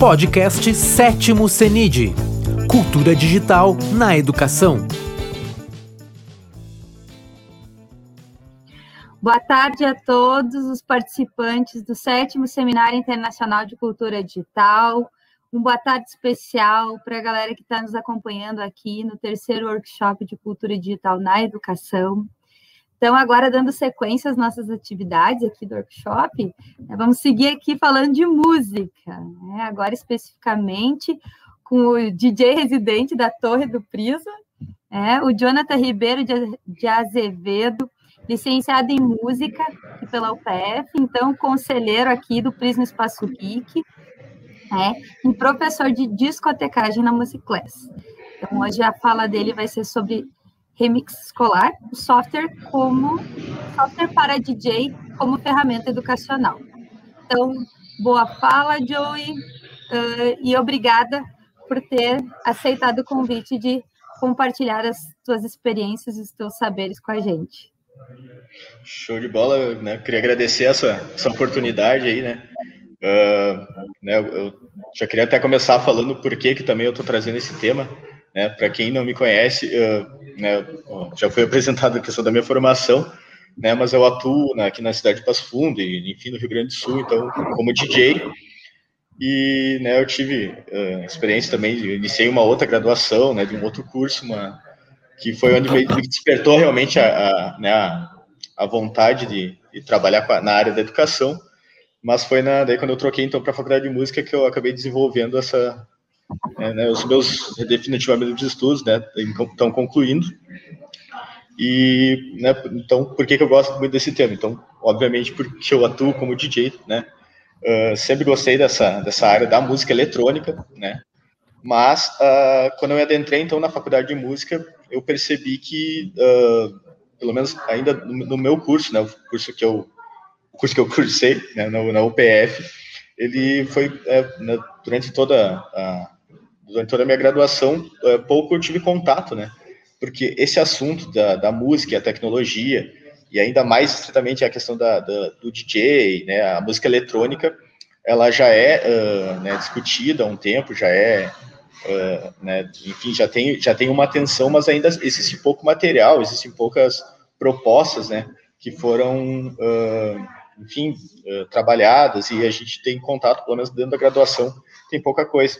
Podcast Sétimo CENID Cultura Digital na Educação. Boa tarde a todos os participantes do sétimo Seminário Internacional de Cultura Digital. Um boa tarde especial para a galera que está nos acompanhando aqui no terceiro workshop de Cultura Digital na Educação. Então, agora dando sequência às nossas atividades aqui do workshop, né, vamos seguir aqui falando de música, né? agora especificamente com o DJ residente da Torre do Prisa, né? o Jonathan Ribeiro de Azevedo, licenciado em música pela UPF, então conselheiro aqui do Prisma Espaço Geek, né? e professor de discotecagem na Musiclass. Então, hoje a fala dele vai ser sobre remix escolar, o software como software para DJ como ferramenta educacional. Então, boa fala, Joey, uh, e obrigada por ter aceitado o convite de compartilhar as suas experiências e os seus saberes com a gente. Show de bola, né? Queria agradecer essa, essa oportunidade aí, né? Uh, né? Eu já queria até começar falando por que que também eu estou trazendo esse tema, né? Para quem não me conhece, né, já foi apresentado a questão da minha formação, né, mas eu atuo né, aqui na cidade de Passo Fundo e, enfim, no Rio Grande do Sul, então, como DJ, e, né, eu tive uh, experiência também, iniciei uma outra graduação, né, de um outro curso, uma, que foi onde me despertou realmente a, a, né, a vontade de, de trabalhar a, na área da educação, mas foi na, daí quando eu troquei, então, para a faculdade de música que eu acabei desenvolvendo essa, é, né, os meus definitivamente os estudos, né, estão concluindo. E, né, então, por que, que eu gosto muito desse tema? Então, obviamente, porque eu atuo como DJ, né, uh, sempre gostei dessa, dessa área da música eletrônica, né, mas uh, quando eu adentrei, então, na faculdade de música, eu percebi que, uh, pelo menos ainda no, no, meu curso, né, o curso que eu, o curso que eu cursei, né, na, na UPF, ele foi, é, né, durante toda a durante toda a minha graduação, é, pouco eu tive contato, né? Porque esse assunto da, da música e a tecnologia, e ainda mais estritamente a questão da, da, do DJ, né, a música eletrônica, ela já é uh, né, discutida há um tempo, já é, uh, né, enfim, já tem, já tem uma atenção, mas ainda existe pouco material, existem poucas propostas, né, que foram, uh, enfim, trabalhadas, e a gente tem contato, pelo menos dentro da graduação, tem pouca coisa.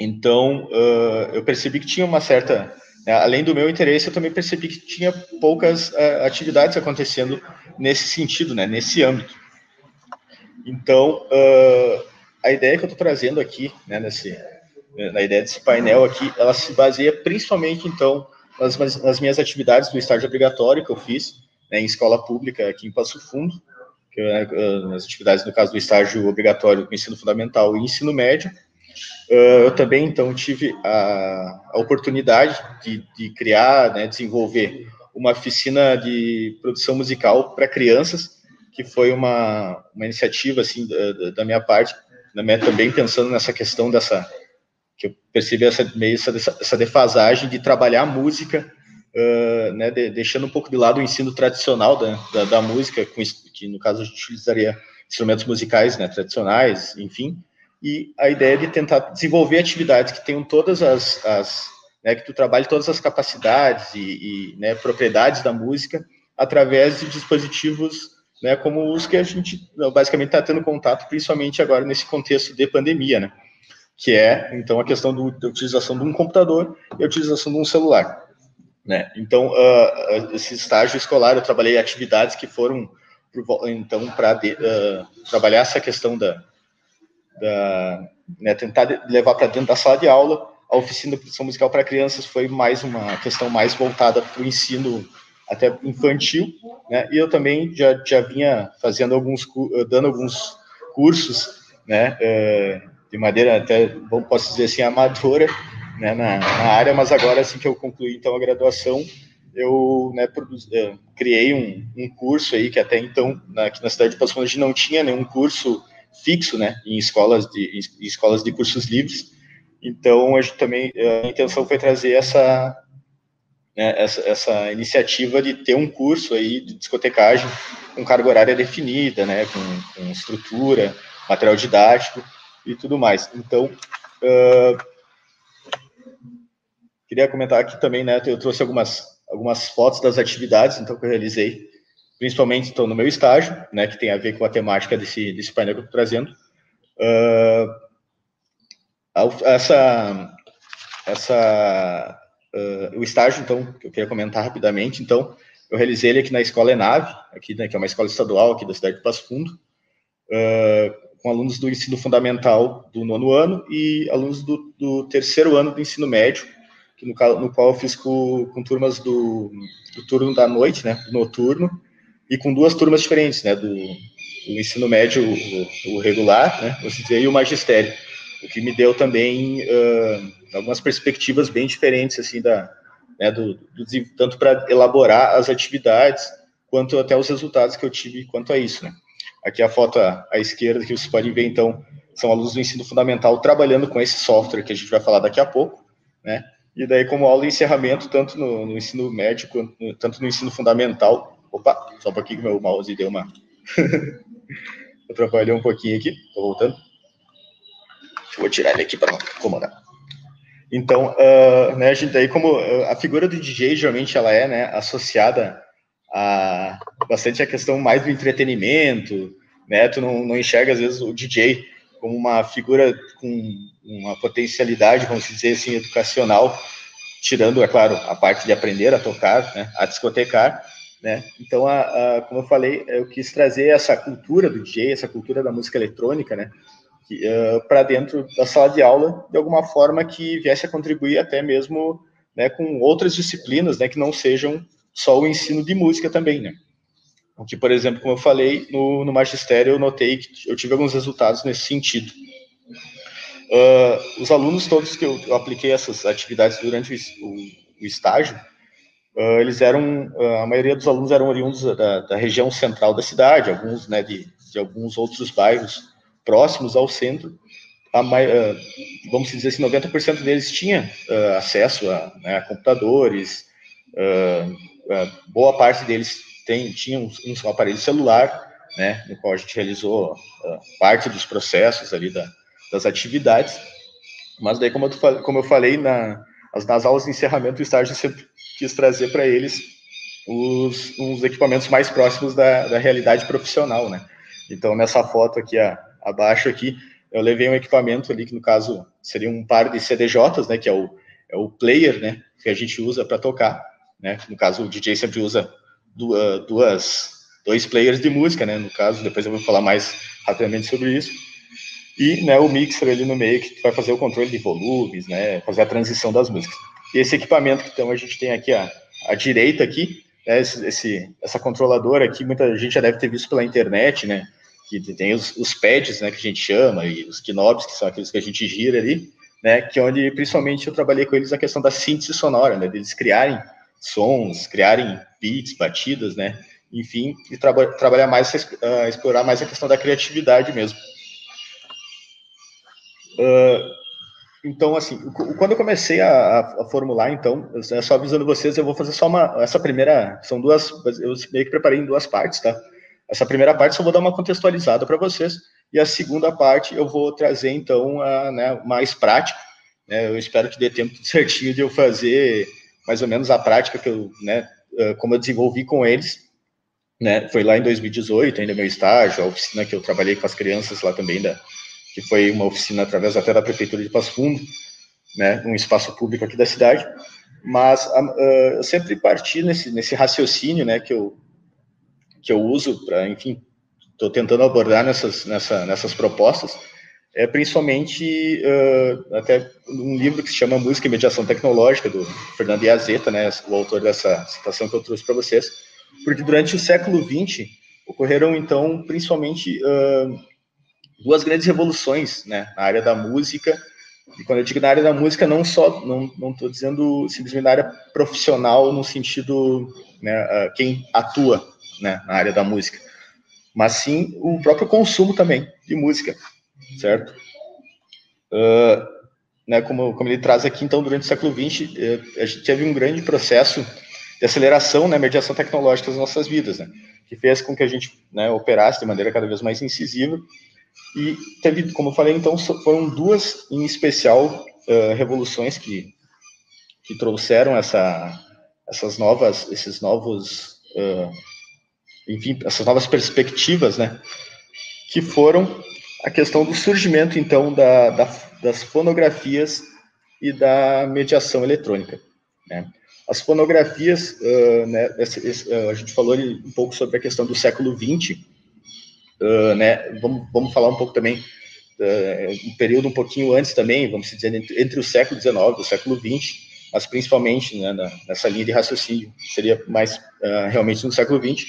Então, uh, eu percebi que tinha uma certa. Né, além do meu interesse, eu também percebi que tinha poucas uh, atividades acontecendo nesse sentido, né, nesse âmbito. Então, uh, a ideia que eu estou trazendo aqui, né, nesse, na ideia desse painel aqui, ela se baseia principalmente, então, nas, nas minhas atividades do estágio obrigatório que eu fiz né, em escola pública aqui em Passo Fundo, que, nas atividades, no caso do estágio obrigatório do ensino fundamental e ensino médio, eu também, então, tive a, a oportunidade de, de, criar, né, desenvolver uma oficina de produção musical para crianças, que foi uma, uma iniciativa, assim, da, da minha parte, também pensando nessa questão dessa, que eu percebi essa, meio essa, essa defasagem de trabalhar a música, uh, né, de, deixando um pouco de lado o ensino tradicional da, da, da música, com, que no caso a gente utilizaria instrumentos musicais, né, tradicionais, enfim, e a ideia de tentar desenvolver atividades que tenham todas as, as né, que tu trabalhe todas as capacidades e, e né, propriedades da música através de dispositivos né, como os que a gente basicamente está tendo contato, principalmente agora nesse contexto de pandemia, né, que é então a questão do, da utilização de um computador e a utilização de um celular. Né? Então, uh, esse estágio escolar, eu trabalhei atividades que foram, então, para uh, trabalhar essa questão da, da, né, tentar levar para dentro da sala de aula. A oficina de produção musical para crianças foi mais uma questão mais voltada para o ensino até infantil, né? E eu também já, já vinha fazendo alguns, dando alguns cursos, né? Eh, de maneira até, bom, posso dizer assim, amadora, né? Na, na área, mas agora, assim que eu concluí, então, a graduação, eu né, produzi, eh, criei um, um, curso aí que até então aqui na cidade de Passo Fundo não tinha nenhum curso fixo, né, em escolas de em escolas de cursos livres. Então, a gente também a intenção foi trazer essa né, essa, essa iniciativa de ter um curso aí de discotecagem com carga horária definida, né, com, com estrutura, material didático, e tudo mais. Então, uh, queria comentar aqui também, né, eu trouxe algumas, algumas fotos das atividades, então, que eu realizei, principalmente, então, no meu estágio, né, que tem a ver com a temática desse, desse painel que eu estou trazendo. Uh, essa, essa, uh, o estágio, então, que eu queria comentar rapidamente, então, eu realizei ele aqui na Escola Enave, aqui, né, que é uma escola estadual aqui da cidade de Passo Fundo, uh, com alunos do ensino fundamental do nono ano e alunos do, do terceiro ano do ensino médio, no, no qual eu fiz com, com turmas do, do, turno da noite, né, noturno, e com duas turmas diferentes, né, do, do ensino médio, o, o regular, né, e o magistério. O que me deu também uh, algumas perspectivas bem diferentes, assim, da, né, do, do tanto para elaborar as atividades, quanto até os resultados que eu tive quanto a isso, né. Aqui a foto à, à esquerda, que vocês podem ver, então, são alunos do ensino fundamental trabalhando com esse software que a gente vai falar daqui a pouco, né, e daí como aula de encerramento, tanto no, no ensino médio, quanto tanto no ensino fundamental, opa, só um pouquinho que meu mouse deu uma... Atrapalhou um pouquinho aqui, tô voltando. Vou tirar ele aqui para incomodar. Então, uh, né, a gente aí como a figura do DJ geralmente ela é, né, associada a bastante a questão mais do entretenimento, né? Tu não, não enxerga às vezes o DJ como uma figura com uma potencialidade, vamos dizer assim, educacional, tirando, é claro, a parte de aprender a tocar, né, a discotecar, né? Então, a, a, como eu falei, eu quis trazer essa cultura do DJ, essa cultura da música eletrônica, né? uh, para dentro da sala de aula de alguma forma que viesse a contribuir até mesmo né, com outras disciplinas, né, que não sejam só o ensino de música também, né. O que, por exemplo, como eu falei, no, no magistério eu notei que eu tive alguns resultados nesse sentido. Uh, os alunos todos que eu, eu, apliquei essas atividades durante o, o, o estágio, uh, eles eram, uh, a maioria dos alunos eram oriundos da, da região central da cidade, alguns né, de, de alguns outros bairros próximos ao centro, a, uh, vamos dizer assim, 90% deles tinha acesso a, né, a computadores, boa parte deles tem, tinha um, um, aparelho celular, né, no qual a gente realizou parte dos processos ali da, das atividades, mas daí, como eu, como eu falei, na, nas aulas de encerramento do estágio, sempre quis trazer para eles os, os equipamentos mais próximos da, da realidade profissional, né, então, nessa foto aqui, a, abaixo aqui, eu levei um equipamento ali, que no caso seria um par de CDJs, né, que é o, é o player, né, que a gente usa para tocar, né, no caso o DJ sempre usa duas, duas, dois players de música, né, no caso, depois eu vou falar mais rapidamente sobre isso, e, né, o mixer ali no meio, que vai fazer o controle de volumes, né, fazer a transição das músicas. Esse equipamento que então a gente tem aqui à, à direita aqui, né, esse, esse, essa controladora aqui, muita gente já deve ter visto pela internet, né, que tem os, os pads, né, que a gente chama, e os knobs, que são aqueles que a gente gira ali, né, que é onde principalmente eu trabalhei com eles a questão da síntese sonora, né, deles criarem sons, criarem beats, batidas, né, enfim, e traba trabalhar mais, uh, explorar mais a questão da criatividade mesmo. Uh, então, assim, quando eu comecei a, a, formular, então, só avisando vocês, eu vou fazer só uma, essa primeira, são duas, eu meio que preparei em duas partes, tá? Essa primeira parte só vou dar uma contextualizada para vocês, e a segunda parte eu vou trazer, então, a, né, mais prática. Né, eu espero que dê tempo certinho de eu fazer mais ou menos a prática que eu, né, como eu desenvolvi com eles, né, foi lá em 2018, ainda meu estágio, a oficina que eu trabalhei com as crianças lá também, da, que foi uma oficina através até da Prefeitura de Passo Fundo, né, um espaço público aqui da cidade, mas uh, eu sempre parti nesse, nesse raciocínio, né, que eu que eu uso para, enfim, estou tentando abordar nessas, nessa, nessas propostas, é principalmente uh, até um livro que se chama Música e Mediação Tecnológica, do Fernando Iazeta, né, o autor dessa citação que eu trouxe para vocês, porque durante o século XX ocorreram, então, principalmente uh, duas grandes revoluções né, na área da música, e quando eu digo na área da música, não só, não estou dizendo simplesmente na área profissional, no sentido, né, uh, quem atua né, na área da música, mas sim o próprio consumo também de música, certo? Uh, né, como, como ele traz aqui, então, durante o século XX, eh, a gente teve um grande processo de aceleração, né, mediação tecnológica das nossas vidas, né, que fez com que a gente né, operasse de maneira cada vez mais incisiva E teve, como eu falei, então foram duas em especial uh, revoluções que, que trouxeram essa, essas novas, esses novos, uh, enfim, essas novas perspectivas, né? Que foram a questão do surgimento, então, da, da, das fonografias e da mediação eletrônica. Né? As fonografias, uh, né, esse, esse, a gente falou um pouco sobre a questão do século XX, uh, né, vamos, vamos falar um pouco também, um período um pouquinho antes também, vamos dizer, entre, entre o século XIX e o século XX, mas principalmente né, na, nessa linha de raciocínio, seria mais realmente no século XX,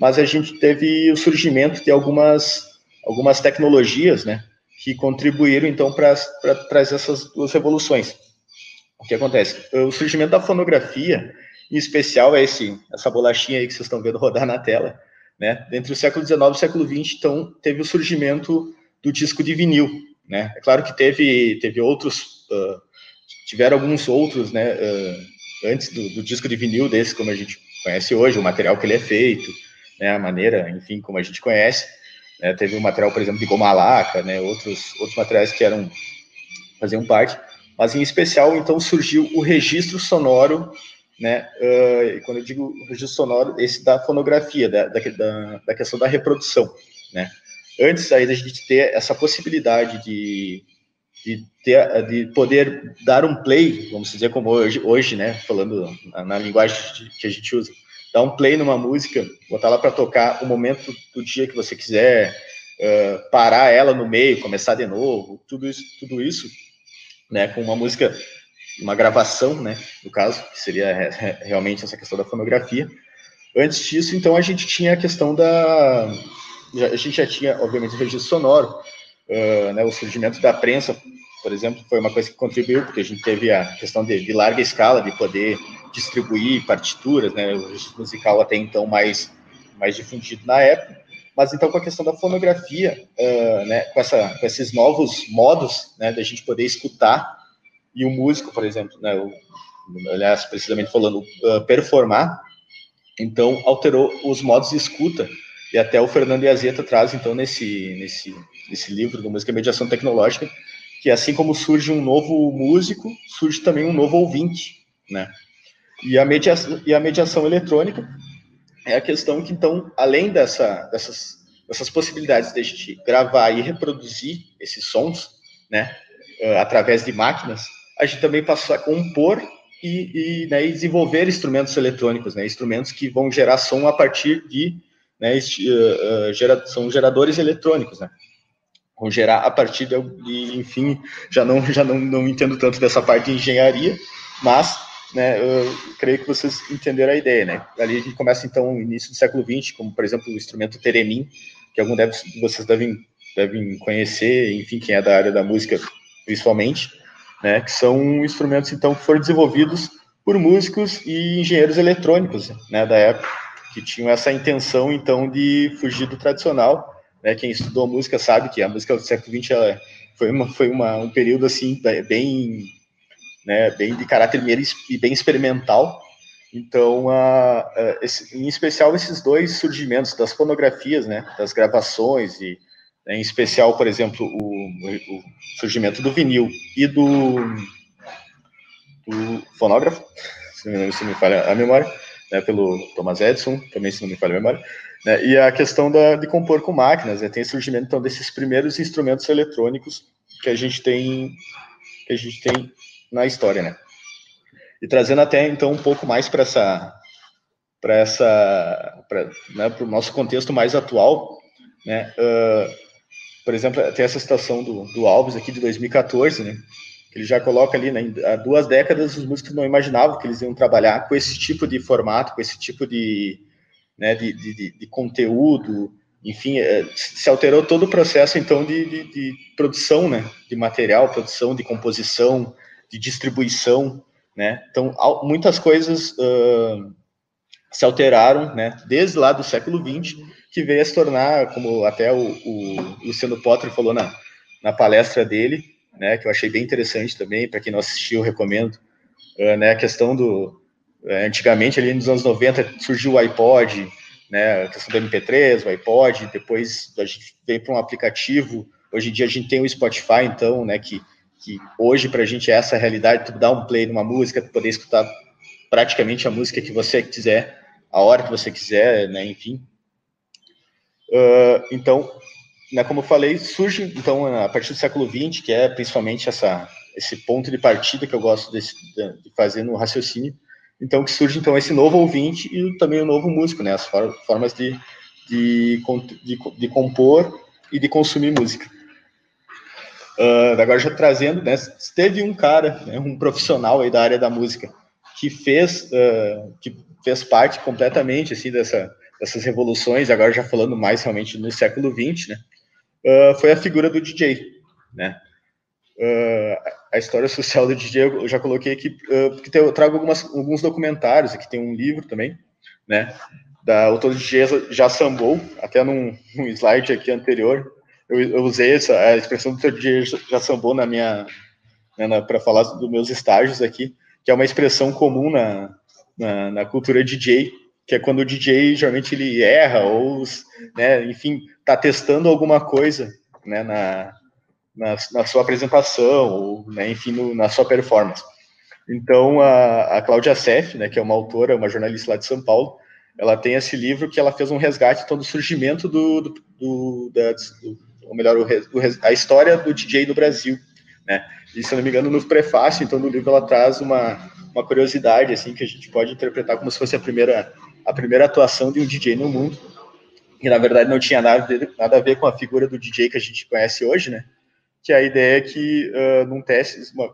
mas a gente teve o surgimento de algumas, algumas tecnologias, né, que contribuíram, então, para trazer essas duas revoluções. O que acontece? O surgimento da fonografia, em especial, é esse, essa bolachinha aí que vocês estão vendo rodar na tela, né? Entre o século XIX e o século XX, então, teve o surgimento do disco de vinil, né? É claro que teve, teve outros, uh, tiveram alguns outros, né, uh, antes do, do, disco de vinil desse, como a gente conhece hoje, o material que ele é feito, né, a maneira, enfim, como a gente conhece, né? teve o material, por exemplo, de goma laca, né, outros, outros materiais que eram, faziam parte, mas em especial, então, surgiu o registro sonoro, né, uh, quando eu digo registro sonoro, esse da fonografia, da, da, da questão da reprodução, né. Antes aí da gente ter essa possibilidade de, de, ter, de poder dar um play, vamos dizer como hoje, hoje né, falando na, na linguagem que a gente usa, dar um play numa música, botar lá para tocar o momento do dia que você quiser, uh, parar ela no meio, começar de novo, tudo isso, tudo isso né, com uma música, uma gravação, né, no caso, que seria realmente essa questão da fonografia. Antes disso, então, a gente tinha a questão da... A gente já tinha, obviamente, o registro sonoro, uh, né, o surgimento da prensa, por exemplo, foi uma coisa que contribuiu, porque a gente teve a questão de, de larga escala, de poder distribuir partituras, né, o registro musical até então mais, mais difundido na época, mas então com a questão da fonografia, uh, né, com, essa, com esses novos modos, né, da gente poder escutar e o músico, por exemplo, né, o, aliás, precisamente falando, uh, performar, então alterou os modos de escuta e até o Fernando Iazeta traz então nesse nesse nesse livro do música e mediação tecnológica que assim como surge um novo músico, surge também um novo ouvinte, né? E a mediação, e a mediação eletrônica é a questão que, então, além dessa, dessas, dessas possibilidades de a gente gravar e reproduzir esses sons, né, uh, através de máquinas, a gente também passou a compor e, e, né, e, desenvolver instrumentos eletrônicos, né, instrumentos que vão gerar som a partir de, né, uh, uh, gera, são geradores eletrônicos, né, vão gerar a partir de, de, enfim, já não já não, não entendo tanto dessa parte de engenharia, mas né, eu creio que vocês entenderam a ideia, né? Ali a gente começa, então, no início do século XX, como, por exemplo, o instrumento teremin, que algum de vocês devem, devem conhecer, enfim, quem é da área da música, principalmente, né, que são instrumentos, então, que foram desenvolvidos por músicos e engenheiros eletrônicos, né, da época, que tinham essa intenção, então, de fugir do tradicional, né, quem estudou música sabe que a música do século XX, ela foi, uma, foi uma, um período, assim, bem né, bem de caráter e bem experimental. Então, esse, em especial esses dois surgimentos das fonografias, né, das gravações e em especial, por exemplo, o, o, surgimento do vinil e do, do fonógrafo, se não, me falha a memória, né, pelo Thomas Edison, também se não me falha a memória, né, e a questão da, de compor com máquinas, né, tem o surgimento então desses primeiros instrumentos eletrônicos que a gente tem que a gente tem na história, né? E trazendo até então um pouco mais para essa para essa para né, o nosso contexto mais atual, né? Uh, por exemplo, tem essa citação do, do Alves aqui de 2014, né? Ele já coloca ali, né, há duas décadas os músicos não imaginavam que eles iam trabalhar com esse tipo de formato, com esse tipo de, né, de, de, de conteúdo, enfim, é, se alterou todo o processo, então, de, de, de, produção, né, de material, produção, de composição, de distribuição, né? Então, muitas coisas uh, se alteraram, né? Desde lá do século XX, que veio a se tornar, como até o, o Luciano Potter falou na, na palestra dele, né? Que eu achei bem interessante também, para quem não assistiu, recomendo, uh, né? A questão do... Uh, antigamente, ali nos anos 90, surgiu o iPod, né? A questão do MP3, o iPod, depois a gente veio para um aplicativo. Hoje em dia a gente tem o Spotify, então, né? Que, que hoje para a gente é essa realidade, tu dar um play numa música, tu poder escutar praticamente a música que você quiser, a hora que você quiser, né? Enfim. Uh, então, né, como eu falei, surge então a partir do século XX, que é principalmente essa esse ponto de partida que eu gosto desse, de fazer no raciocínio, então que surge então esse novo ouvinte e também o novo músico, né, as formas de, de, de, de compor e de consumir música. Uh, agora já trazendo, né, teve um cara, né, um profissional aí da área da música que fez, uh, que fez parte completamente assim dessa, dessas revoluções. Agora já falando mais realmente no século XX, né, uh, foi a figura do DJ, né. a história social do DJ eu já coloquei aqui, porque eu trago algumas, alguns documentários. Aqui tem um livro também, né, da autor DJ já sambou, até num, num slide aqui anterior, eu, eu usei essa a expressão do dia já sambou na minha né, para falar dos meus estágios aqui, que é uma expressão comum na, na, na, cultura DJ, que é quando o DJ geralmente ele erra ou, né, enfim, está testando alguma coisa, né, na, na, na sua apresentação ou, né, enfim, no, na sua performance. Então, a, a Cláudia Seff, né, que é uma autora, uma jornalista lá de São Paulo, ela tem esse livro que ela fez um resgate então, do surgimento do, do, do, da, do ou melhor, o, a história do DJ no Brasil, né? E se não me engano, no prefácio, então, no livro ela traz uma, uma curiosidade, assim, que a gente pode interpretar como se fosse a primeira, a primeira atuação de um DJ no mundo, que na verdade não tinha nada, nada a ver com a figura do DJ que a gente conhece hoje, né? Que a ideia é que, uh, num teste, uma,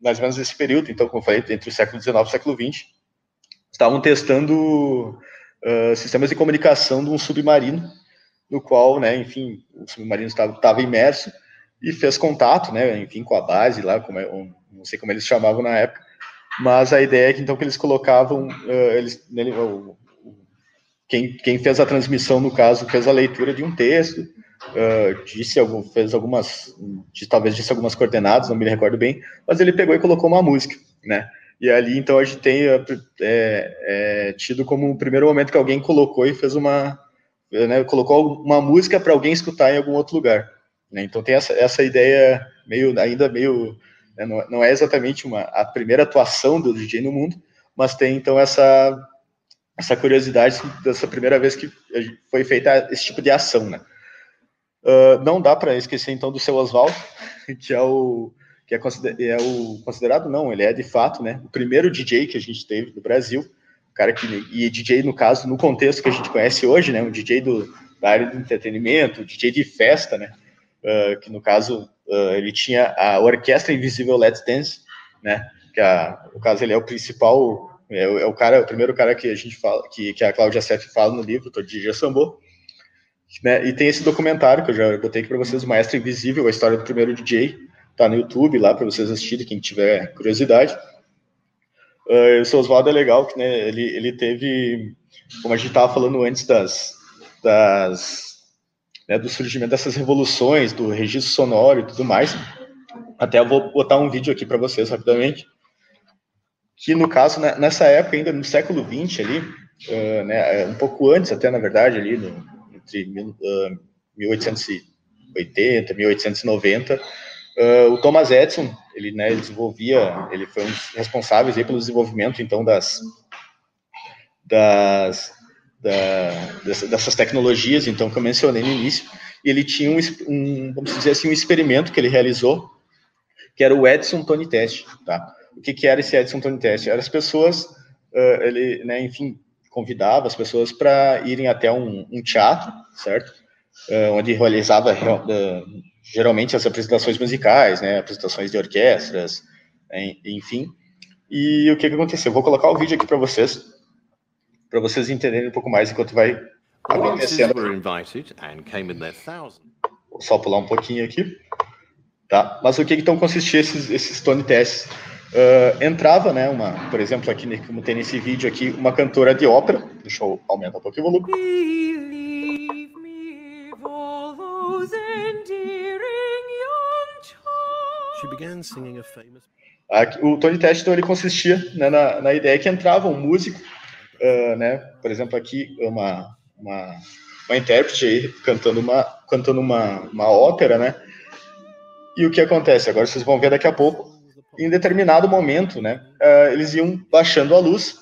mais ou menos nesse período, então, como eu falei, entre o século XIX e o século XX, estavam testando uh, sistemas de comunicação de um submarino no qual, né, enfim, o submarino estava imerso e fez contato, né, enfim, com a base lá, como é, não sei como eles chamavam na época, mas a ideia é que então que eles colocavam, uh, eles, nele, uh, quem, quem fez a transmissão no caso fez a leitura de um texto, uh, disse fez algumas, talvez disse algumas coordenadas, não me recordo bem, mas ele pegou e colocou uma música, né? E ali então a gente tem é, é, tido como o primeiro momento que alguém colocou e fez uma né, colocou uma música para alguém escutar em algum outro lugar. Né? Então tem essa, essa ideia meio ainda meio né, não, não, é exatamente uma a primeira atuação do DJ no mundo, mas tem então essa essa curiosidade dessa primeira vez que foi feita esse tipo de ação, né? Uh, não dá para esquecer então do seu Oswaldo, que é o que é, consider, é o considerado não, ele é de fato, né, o primeiro DJ que a gente teve no Brasil cara que e DJ no caso no contexto que a gente conhece hoje, né, um DJ do, da área do entretenimento, DJ de festa, né, uh, que no caso uh, ele tinha a orquestra invisível Let's Dance, né, que a, no caso ele é o principal é, é, o cara, o primeiro cara que a gente fala, que, que a Cláudia Seth fala no livro, todo DJ Sambô, né, e tem esse documentário que eu já botei aqui para vocês, o Maestro Invisível, a história do primeiro DJ, tá no YouTube lá para vocês assistirem, quem tiver curiosidade. Uh, o seu Oswaldo é legal, que né, ele, ele teve, como a gente estava falando antes das, das né, do surgimento dessas revoluções, do registro sonoro e tudo mais. Até eu vou botar um vídeo aqui para vocês rapidamente. Que no caso, né, nessa época, ainda no século XX ali, uh, né, um pouco antes até, na verdade, ali, no, entre uh, 1880 e 1890, Uh, o Thomas Edison, ele, né, ele desenvolvia, ele foi um dos responsáveis aí pelo desenvolvimento, então, das, das, da, dessas tecnologias, então, que eu mencionei no início, e ele tinha um, um, vamos dizer assim, um experimento que ele realizou, que era o Edison Tone Test, tá? O que, que era esse Edison Tone Test? Era as pessoas, uh, ele, né, enfim, convidava as pessoas para irem até um, um teatro, certo? Uh, onde realizava uh, geralmente as apresentações musicais, né, apresentações de orquestras, enfim. E o que, que aconteceu? Eu vou colocar o vídeo aqui para vocês, para vocês entenderem um pouco mais enquanto vai acontecendo. Vou só pular um pouquinho aqui. Tá? Mas o que, então consistia esses, esses tone tests? Uh, entrava, né, uma, por exemplo, aqui como tem nesse vídeo aqui, uma cantora de ópera. Deixa eu aumentar um pouquinho o volume. o Tony Test então, ele consistia né, na, na, ideia que entrava um músico uh, né, por exemplo, aqui uma, uma, uma intérprete aí cantando uma, cantando uma, uma ópera, né? E o que acontece? Agora vocês vão ver daqui a pouco. Em determinado momento, né, uh, eles iam baixando a luz,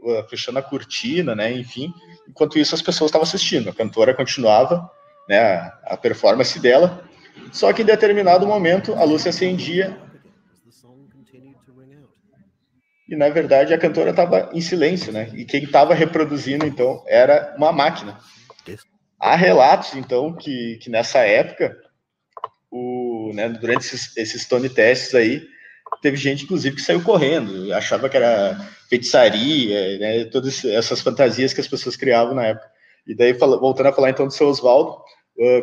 uh, fechando a cortina, né, enfim. Enquanto isso, as pessoas estavam assistindo. A cantora continuava, né, a, a performance dela. Só que em determinado momento, a luz se acendia e na verdade a cantora estava em silêncio, né? E quem estava reproduzindo então era uma máquina. Há relatos então que, que nessa época, o, né, durante esses, esses Tony testes aí, teve gente inclusive que saiu correndo, achava que era feitiçaria, né, todas essas fantasias que as pessoas criavam na época. E daí voltando a falar então do seu Oswaldo,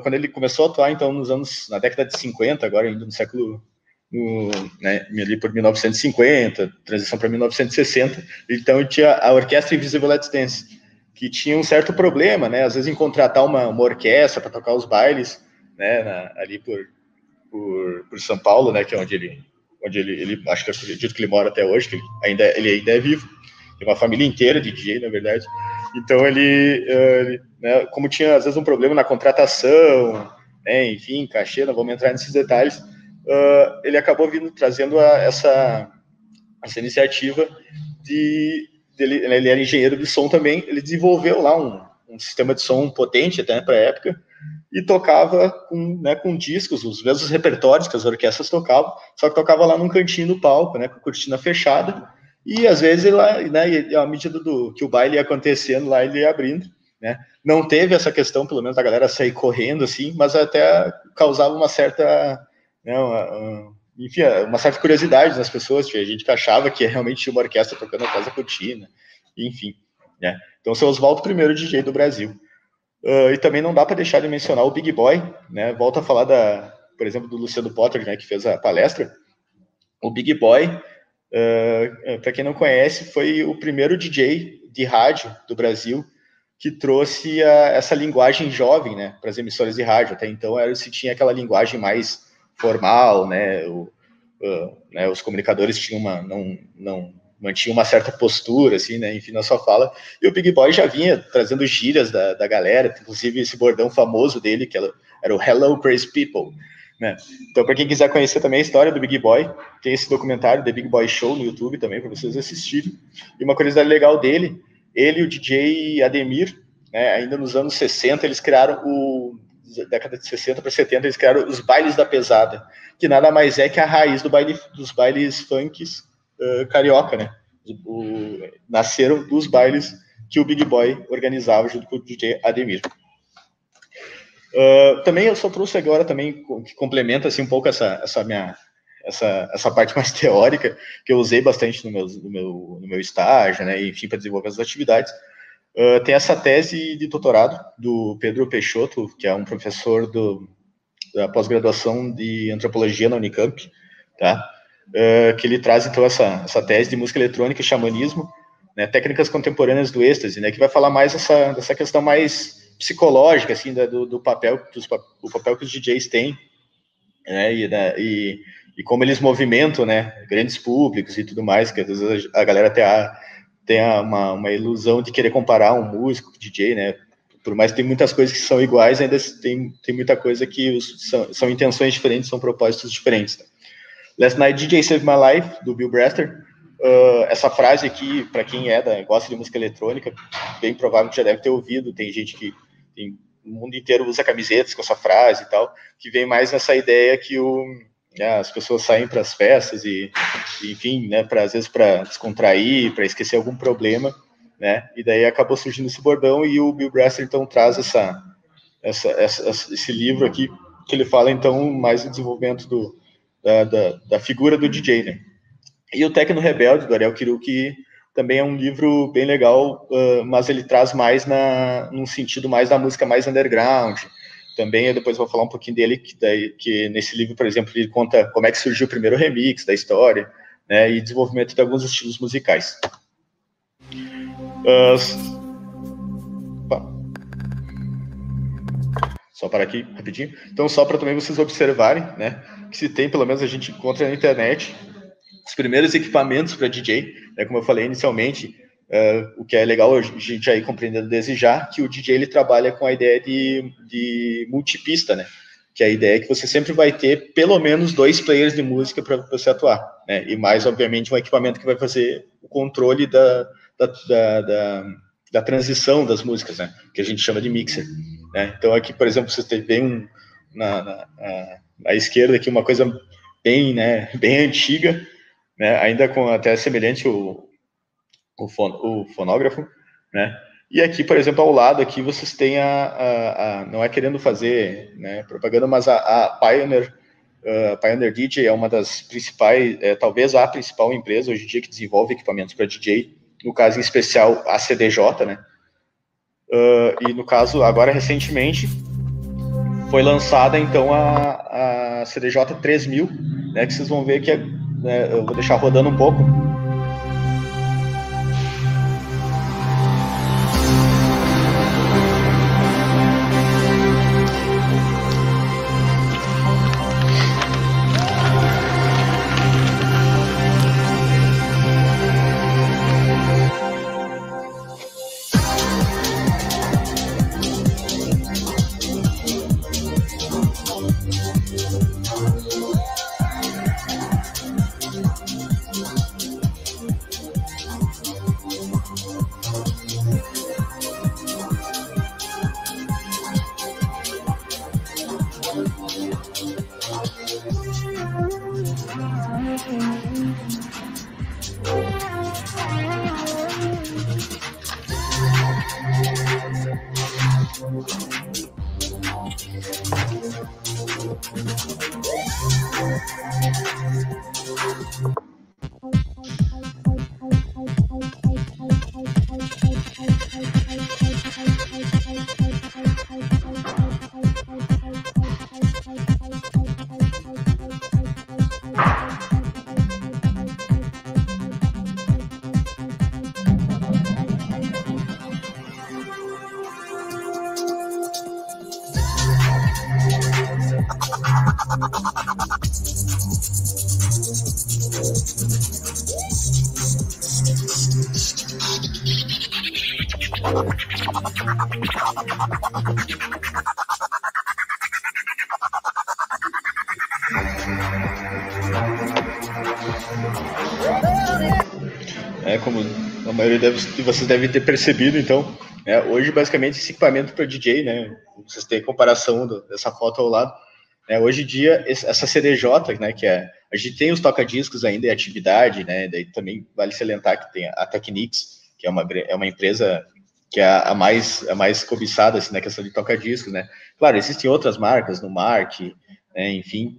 quando ele começou a atuar então nos anos na década de 50, agora ainda no século no, né, ali por 1950, transição para 1960, então tinha a Orquestra Invisible Let's Dance, que tinha um certo problema, né, às vezes em contratar uma, uma orquestra para tocar os bailes, né, na, ali por, por, por, São Paulo, né, que é onde ele, onde ele, ele acho que acredito que ele mora até hoje, que ele ainda, ele ainda é vivo, tem uma família inteira de DJ, na verdade, então ele, uh, né, como tinha às vezes um problema na contratação, né, enfim, cachê, não vamos entrar nesses detalhes, uh, ele acabou vindo trazendo a, essa, essa iniciativa de, de ele, era engenheiro de som também, ele desenvolveu lá um, um sistema de som potente até para a época e tocava com, né, com discos, os mesmos repertórios que as orquestras tocavam, só que tocava lá num cantinho do palco, né, com a cortina fechada, e às vezes lá, né, à medida do que o baile ia acontecendo lá, ele ia abrindo, né, não teve essa questão, pelo menos, da galera sair correndo, assim, mas até causava uma certa né, uma, enfim, uma certa curiosidade nas pessoas, tinha gente que achava que realmente tinha uma orquestra tocando atrás da cortina, enfim, né? Então, o seu Oswaldo, primeiro DJ do Brasil. Uh, e também não dá para deixar de mencionar o Big Boy, né? Volta a falar da, por exemplo, do Luciano Potter, né, que fez a palestra. O Big Boy, uh, para quem não conhece, foi o primeiro DJ de rádio do Brasil que trouxe a, essa linguagem jovem, né, para as emissoras de rádio. Até então era se tinha aquela linguagem mais formal, né? O, uh, né os comunicadores tinham uma, não, não mantinham uma certa postura, assim, né? Enfim, na sua fala. E o Big Boy já vinha trazendo gírias da, da galera, inclusive esse bordão famoso dele, que era o Hello Crazy People. Né? Então, para quem quiser conhecer também a história do Big Boy, tem esse documentário, The Big Boy Show, no YouTube também, para vocês assistirem. E uma curiosidade legal dele, ele e o DJ Ademir, né, ainda nos anos 60, eles criaram o década de 60 para 70, eles criaram os bailes da pesada, que nada mais é que a raiz do baile, dos bailes funks uh, carioca, né? O, nasceram dos bailes que o Big Boy organizava junto com o DJ Ademir. Uh, também eu só trouxe agora também que complementa assim um pouco essa, essa minha essa, essa parte mais teórica que eu usei bastante no meu, no meu, no meu estágio, né, enfim, para desenvolver as atividades, Uh, tem essa tese de doutorado do Pedro Peixoto, que é um professor do, da pós-graduação de antropologia na Unicamp, tá? Uh, que ele traz então essa, essa tese de música eletrônica e xamanismo, né, técnicas contemporâneas do êxtase, né, que vai falar mais essa, dessa questão mais psicológica, assim, da, do, do, papel, dos, o papel que os DJs têm, né, e, né, e, e como eles movimentam, né, grandes públicos e tudo mais, que às vezes a galera até tem uma, uma ilusão de querer comparar um músico com DJ, né? Por mais que tem muitas coisas que são iguais, ainda tem, tem muita coisa que os, são, são intenções diferentes, são propósitos diferentes. Last Night DJ Save My Life, do Bill Brester. Uh, essa frase aqui, para quem é da, gosta de música eletrônica, bem provável que já deve ter ouvido. Tem gente que tem, o mundo inteiro usa camisetas com essa frase e tal, que vem mais nessa ideia que o, né, as pessoas saem para as festas e, enfim, né, para às vezes para descontrair, para esquecer algum problema, né? E daí acabou surgindo esse bordão e o Bill Brasser então traz essa, essa, essa, esse livro aqui que ele fala então mais do desenvolvimento do, da, da, da figura do DJ, né? E o Tecno Rebelde do Ariel Kiruki também é um livro bem legal, uh, mas ele traz mais na, num sentido mais da música mais underground, também eu depois vou falar um pouquinho dele, que, daí, que nesse livro, por exemplo, ele conta como é que surgiu o primeiro remix da história, né, e desenvolvimento de alguns estilos musicais. Uh, só para aqui, rapidinho. Então, só para também vocês observarem, né, que se tem, pelo menos a gente encontra na internet, os primeiros equipamentos para DJ, né, como eu falei inicialmente, uh, o que é legal a gente ir compreendendo desde já, que o DJ ele trabalha com a ideia de, de multipista, né? Que a ideia é que você sempre vai ter pelo menos dois players de música para você atuar, né? E mais, obviamente, um equipamento que vai fazer o controle da, da, da, da, da transição das músicas, né? Que a gente chama de mixer. Né? Então, aqui, por exemplo, você tem um, na, na, na, à esquerda aqui uma coisa bem, né, bem antiga, né? Ainda com até semelhante o, o, fon, o fonógrafo, né? E aqui, por exemplo, ao lado aqui vocês têm a, a, a não é querendo fazer né, propaganda, mas a, a Pioneer, uh, Pioneer DJ é uma das principais, é, talvez a principal empresa hoje em dia que desenvolve equipamentos para DJ, no caso em especial a CDJ, né? Uh, e no caso, agora recentemente, foi lançada então a, a CDJ 3000, né, que vocês vão ver que é, né, eu vou deixar rodando um pouco. É, como a maioria de vocês devem ter percebido, então, né, hoje basicamente esse equipamento para DJ, né, vocês têm comparação do, dessa foto ao lado, né, hoje em dia essa CDJ, né, que é, a gente tem os toca-discos ainda em atividade, né, daí também vale salientar que tem a Technics, que é uma, é uma empresa que é a mais, a mais cobiçada assim, na questão de toca-discos, né? Claro, existem outras marcas, no Mark, né, enfim,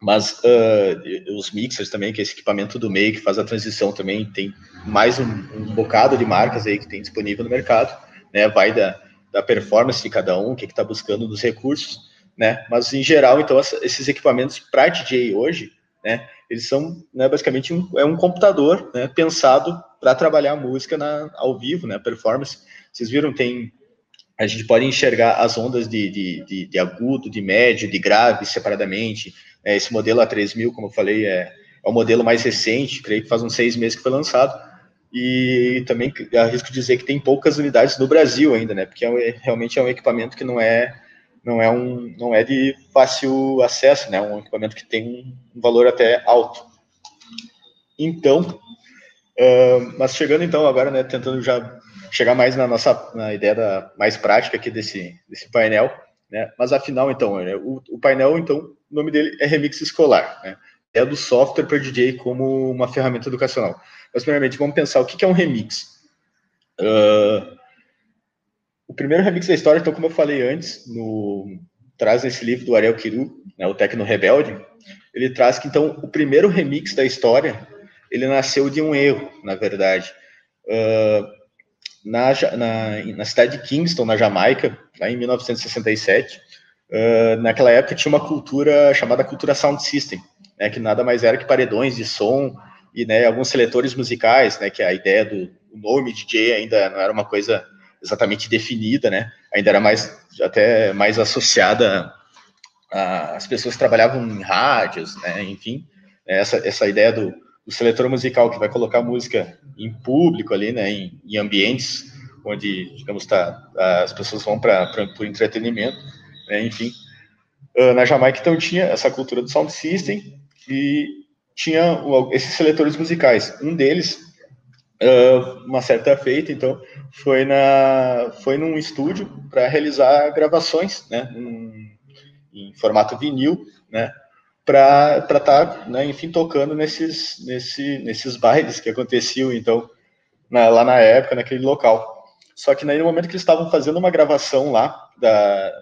mas uh, os mixers também, que é esse equipamento do meio que faz a transição também, tem mais um, um bocado de marcas aí que tem disponível no mercado, né? Vai da, da performance de cada um, o que está buscando dos recursos, né? Mas em geral, então, esses equipamentos para DJ hoje, né? Eles são né, basicamente um, é um computador né, pensado para trabalhar a música na, ao vivo, né? Performance. Vocês viram, tem a gente pode enxergar as ondas de, de, de, de agudo, de médio, de grave separadamente. É, esse modelo A3000, como eu falei, é, é o modelo mais recente, creio que faz uns seis meses que foi lançado. E também arrisco dizer que tem poucas unidades no Brasil ainda, né? Porque é, realmente é um equipamento que não é não é um não é de fácil acesso, né? Um equipamento que tem um valor até alto. Então, mas chegando então agora, né? Tentando já chegar mais na nossa na ideia da, mais prática aqui desse, desse painel, né? Mas afinal, então, né, o, o, painel, então, o nome dele é Remix Escolar, né? É do software para DJ como uma ferramenta educacional. Mas, primeiramente, vamos pensar o que é um remix. Uh, o primeiro remix da história, então, como eu falei antes, no, traz nesse livro do Ariel Kiru, né, o Tecno Rebelde, ele traz que, então, o primeiro remix da história, ele nasceu de um erro, na verdade. Uh, na, na, na, cidade de Kingston, na Jamaica, lá em 1967. Uh, naquela época tinha uma cultura chamada cultura sound system, né, que nada mais era que paredões de som e né, alguns seletores musicais, né, que a ideia do nome DJ ainda não era uma coisa exatamente definida, né, ainda era mais até mais associada às pessoas que trabalhavam em rádios, né, enfim, essa, essa ideia do, o seletor musical que vai colocar música em público ali, né, em, em ambientes onde, digamos, tá, as pessoas vão para por entretenimento, né, enfim. Uh, na Jamaica, então, tinha essa cultura do sound system e tinha esses seletores musicais. Um deles, uh, uma certa feita, então, foi, na, foi num estúdio para realizar gravações, né, em, em formato vinil, né, para estar, tá, né, enfim, tocando nesses, nesse, nesses bailes que aconteciam, então, na, lá na época, naquele local. Só que aí, no momento que eles estavam fazendo uma gravação lá, da,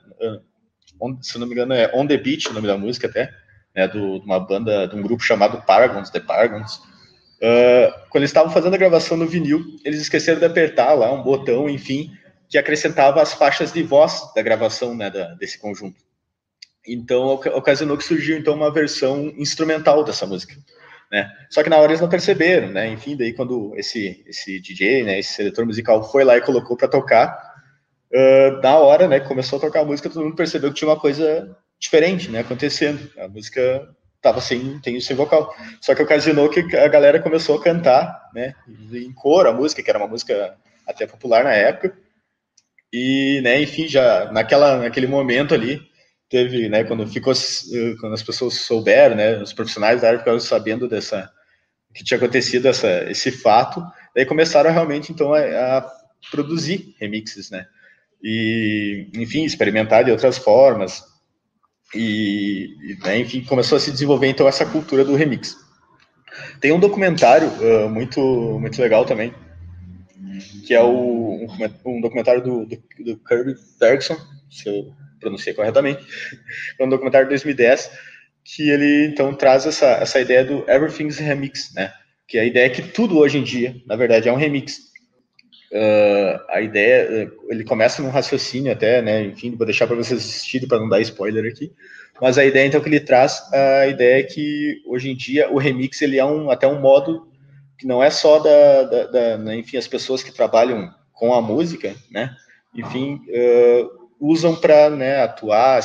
se não me engano, é On The Beach, o nome da música até, né, do, de uma banda, de um grupo chamado Paragons, The Paragons, uh, quando eles estavam fazendo a gravação no vinil, eles esqueceram de apertar lá um botão, enfim, que acrescentava as faixas de voz da gravação, né, da, desse conjunto. Então, ocasionou que surgiu então uma versão instrumental dessa música, né? Só que na hora eles não perceberam, né? Enfim, daí quando esse esse DJ, né, esse seletor musical foi lá e colocou para tocar, uh, na hora, né, começou a tocar a música, todo mundo percebeu que tinha uma coisa diferente, né, acontecendo. A música tava sem tem sem vocal. Só que ocasionou que a galera começou a cantar, né, em coro a música, que era uma música até popular na época. E, né, enfim, já naquela naquele momento ali, teve, né, quando ficou, quando as pessoas souberam, né, os profissionais da área ficaram sabendo dessa, que tinha acontecido essa, esse fato, daí começaram realmente, então, a, a produzir remixes, né, e, enfim, experimentar de outras formas, e, né, enfim, começou a se desenvolver, então, essa cultura do remix. Tem um documentário uh, muito, muito legal também, que é o, um, um documentário do, do, do Kirby Ferguson, se eu pronunciei corretamente, é um documentário de 2010, que ele então traz essa, essa ideia do Everything's Remix, né? Que é a ideia é que tudo hoje em dia, na verdade, é um remix. Uh, a ideia, ele começa num raciocínio até, né? Enfim, vou deixar para vocês assistirem para não dar spoiler aqui. Mas a ideia então que ele traz, a ideia é que hoje em dia o remix ele é um até um modo que não é só da, da, da né, enfim, as pessoas que trabalham com a música, né? Enfim, uh, usam para né, atuar,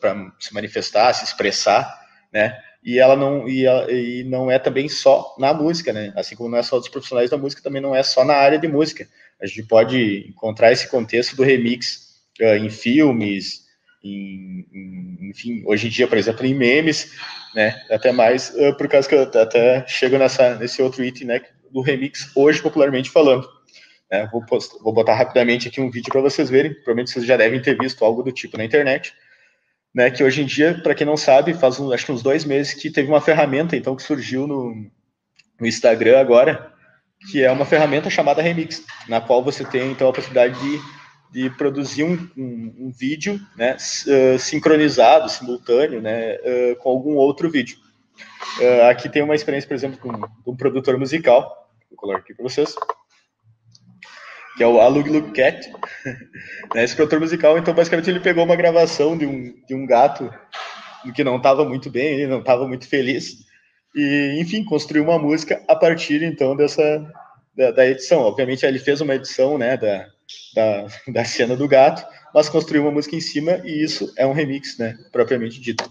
para se manifestar, se expressar, né? E ela não e, e não é também só na música, né? Assim como não é só dos profissionais da música, também não é só na área de música. A gente pode encontrar esse contexto do remix uh, em filmes, em, em, enfim, hoje em dia, por exemplo, em memes, né? Até mais uh, por causa que eu até chego nessa nesse outro item, né? Do remix hoje popularmente falando. Né? Vou, post, vou botar rapidamente aqui um vídeo para vocês verem, provavelmente vocês já devem ter visto algo do tipo na internet, né? que hoje em dia, para quem não sabe, faz um, acho que uns dois meses que teve uma ferramenta então que surgiu no, no Instagram agora, que é uma ferramenta chamada Remix, na qual você tem então a possibilidade de, de produzir um, um, um vídeo né, uh, sincronizado, simultâneo, né, uh, com algum outro vídeo. Uh, aqui tem uma experiência, por exemplo, com, um produtor musical, vou colocar aqui para vocês que é o Alug Lug Cat, né, esse produtor musical. Então, basicamente, ele pegou uma gravação de um, de um gato que não estava muito bem, ele não estava muito feliz, e, enfim, construiu uma música a partir, então, dessa da, da, edição. Obviamente, ele fez uma edição, né, da, da, da cena do gato, mas construiu uma música em cima, e isso é um remix, né, propriamente dito.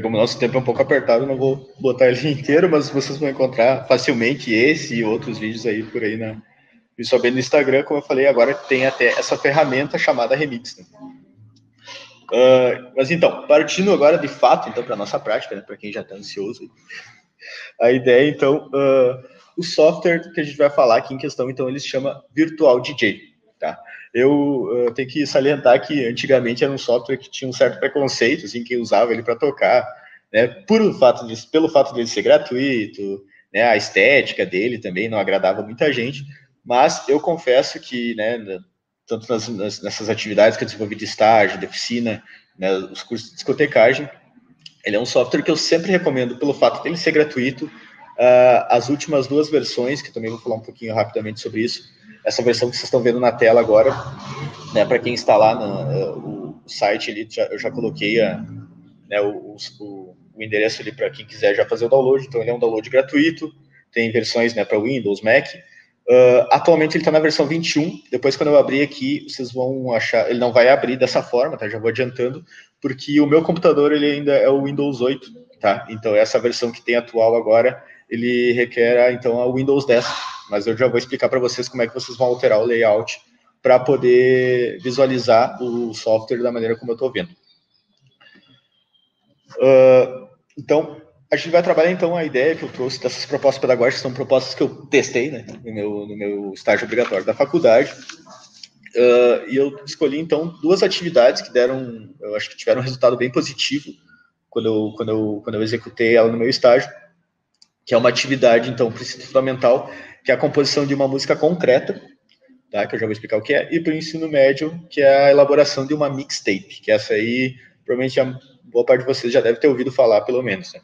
como o nosso tempo é um pouco apertado, não vou botar ele inteiro, mas vocês vão encontrar facilmente esse e outros vídeos aí por aí, na, principalmente no Instagram, como eu falei, agora tem até essa ferramenta chamada Remix. Né? Uh, mas então, partindo agora de fato, então, para nossa prática, né, para quem já está ansioso, a ideia, então, uh, o software que a gente vai falar aqui em questão, então, ele se chama Virtual DJ, tá? Eu, eu tenho que salientar que antigamente era um software que tinha um certo preconceito, assim, quem usava ele para tocar, né, por fato de, pelo fato de ele ser gratuito, né, a estética dele também não agradava muita gente, mas eu confesso que, né, tanto nas, nas, nessas atividades que eu desenvolvi de estágio, de oficina, né, os cursos de discotecagem, ele é um software que eu sempre recomendo pelo fato de ele ser gratuito. Uh, as últimas duas versões, que também vou falar um pouquinho rapidamente sobre isso, essa versão que vocês estão vendo na tela agora, né, para quem lá no uh, o site ali, já, eu já coloquei a, né, o, o, o endereço ali para quem quiser já fazer o download. Então, ele é um download gratuito, tem versões né, para Windows, Mac. Uh, atualmente ele está na versão 21. Depois, quando eu abrir aqui, vocês vão achar. Ele não vai abrir dessa forma, tá? Já vou adiantando, porque o meu computador ele ainda é o Windows 8, tá? Então, essa versão que tem atual agora, ele requer então a Windows 10. Mas eu já vou explicar para vocês como é que vocês vão alterar o layout para poder visualizar o software da maneira como eu estou vendo. Uh, então, a gente vai trabalhar então a ideia que eu trouxe dessas propostas pedagógicas, são propostas que eu testei né, no, meu, no meu estágio obrigatório da faculdade. Uh, e eu escolhi então duas atividades que deram, eu acho que tiveram um resultado bem positivo quando eu, quando eu, quando eu executei ela no meu estágio, que é uma atividade, então, princípio fundamental, que é a composição de uma música concreta, tá, que eu já vou explicar o que é, e para o ensino médio, que é a elaboração de uma mixtape, que essa aí, provavelmente, a boa parte de vocês já deve ter ouvido falar, pelo menos. Né?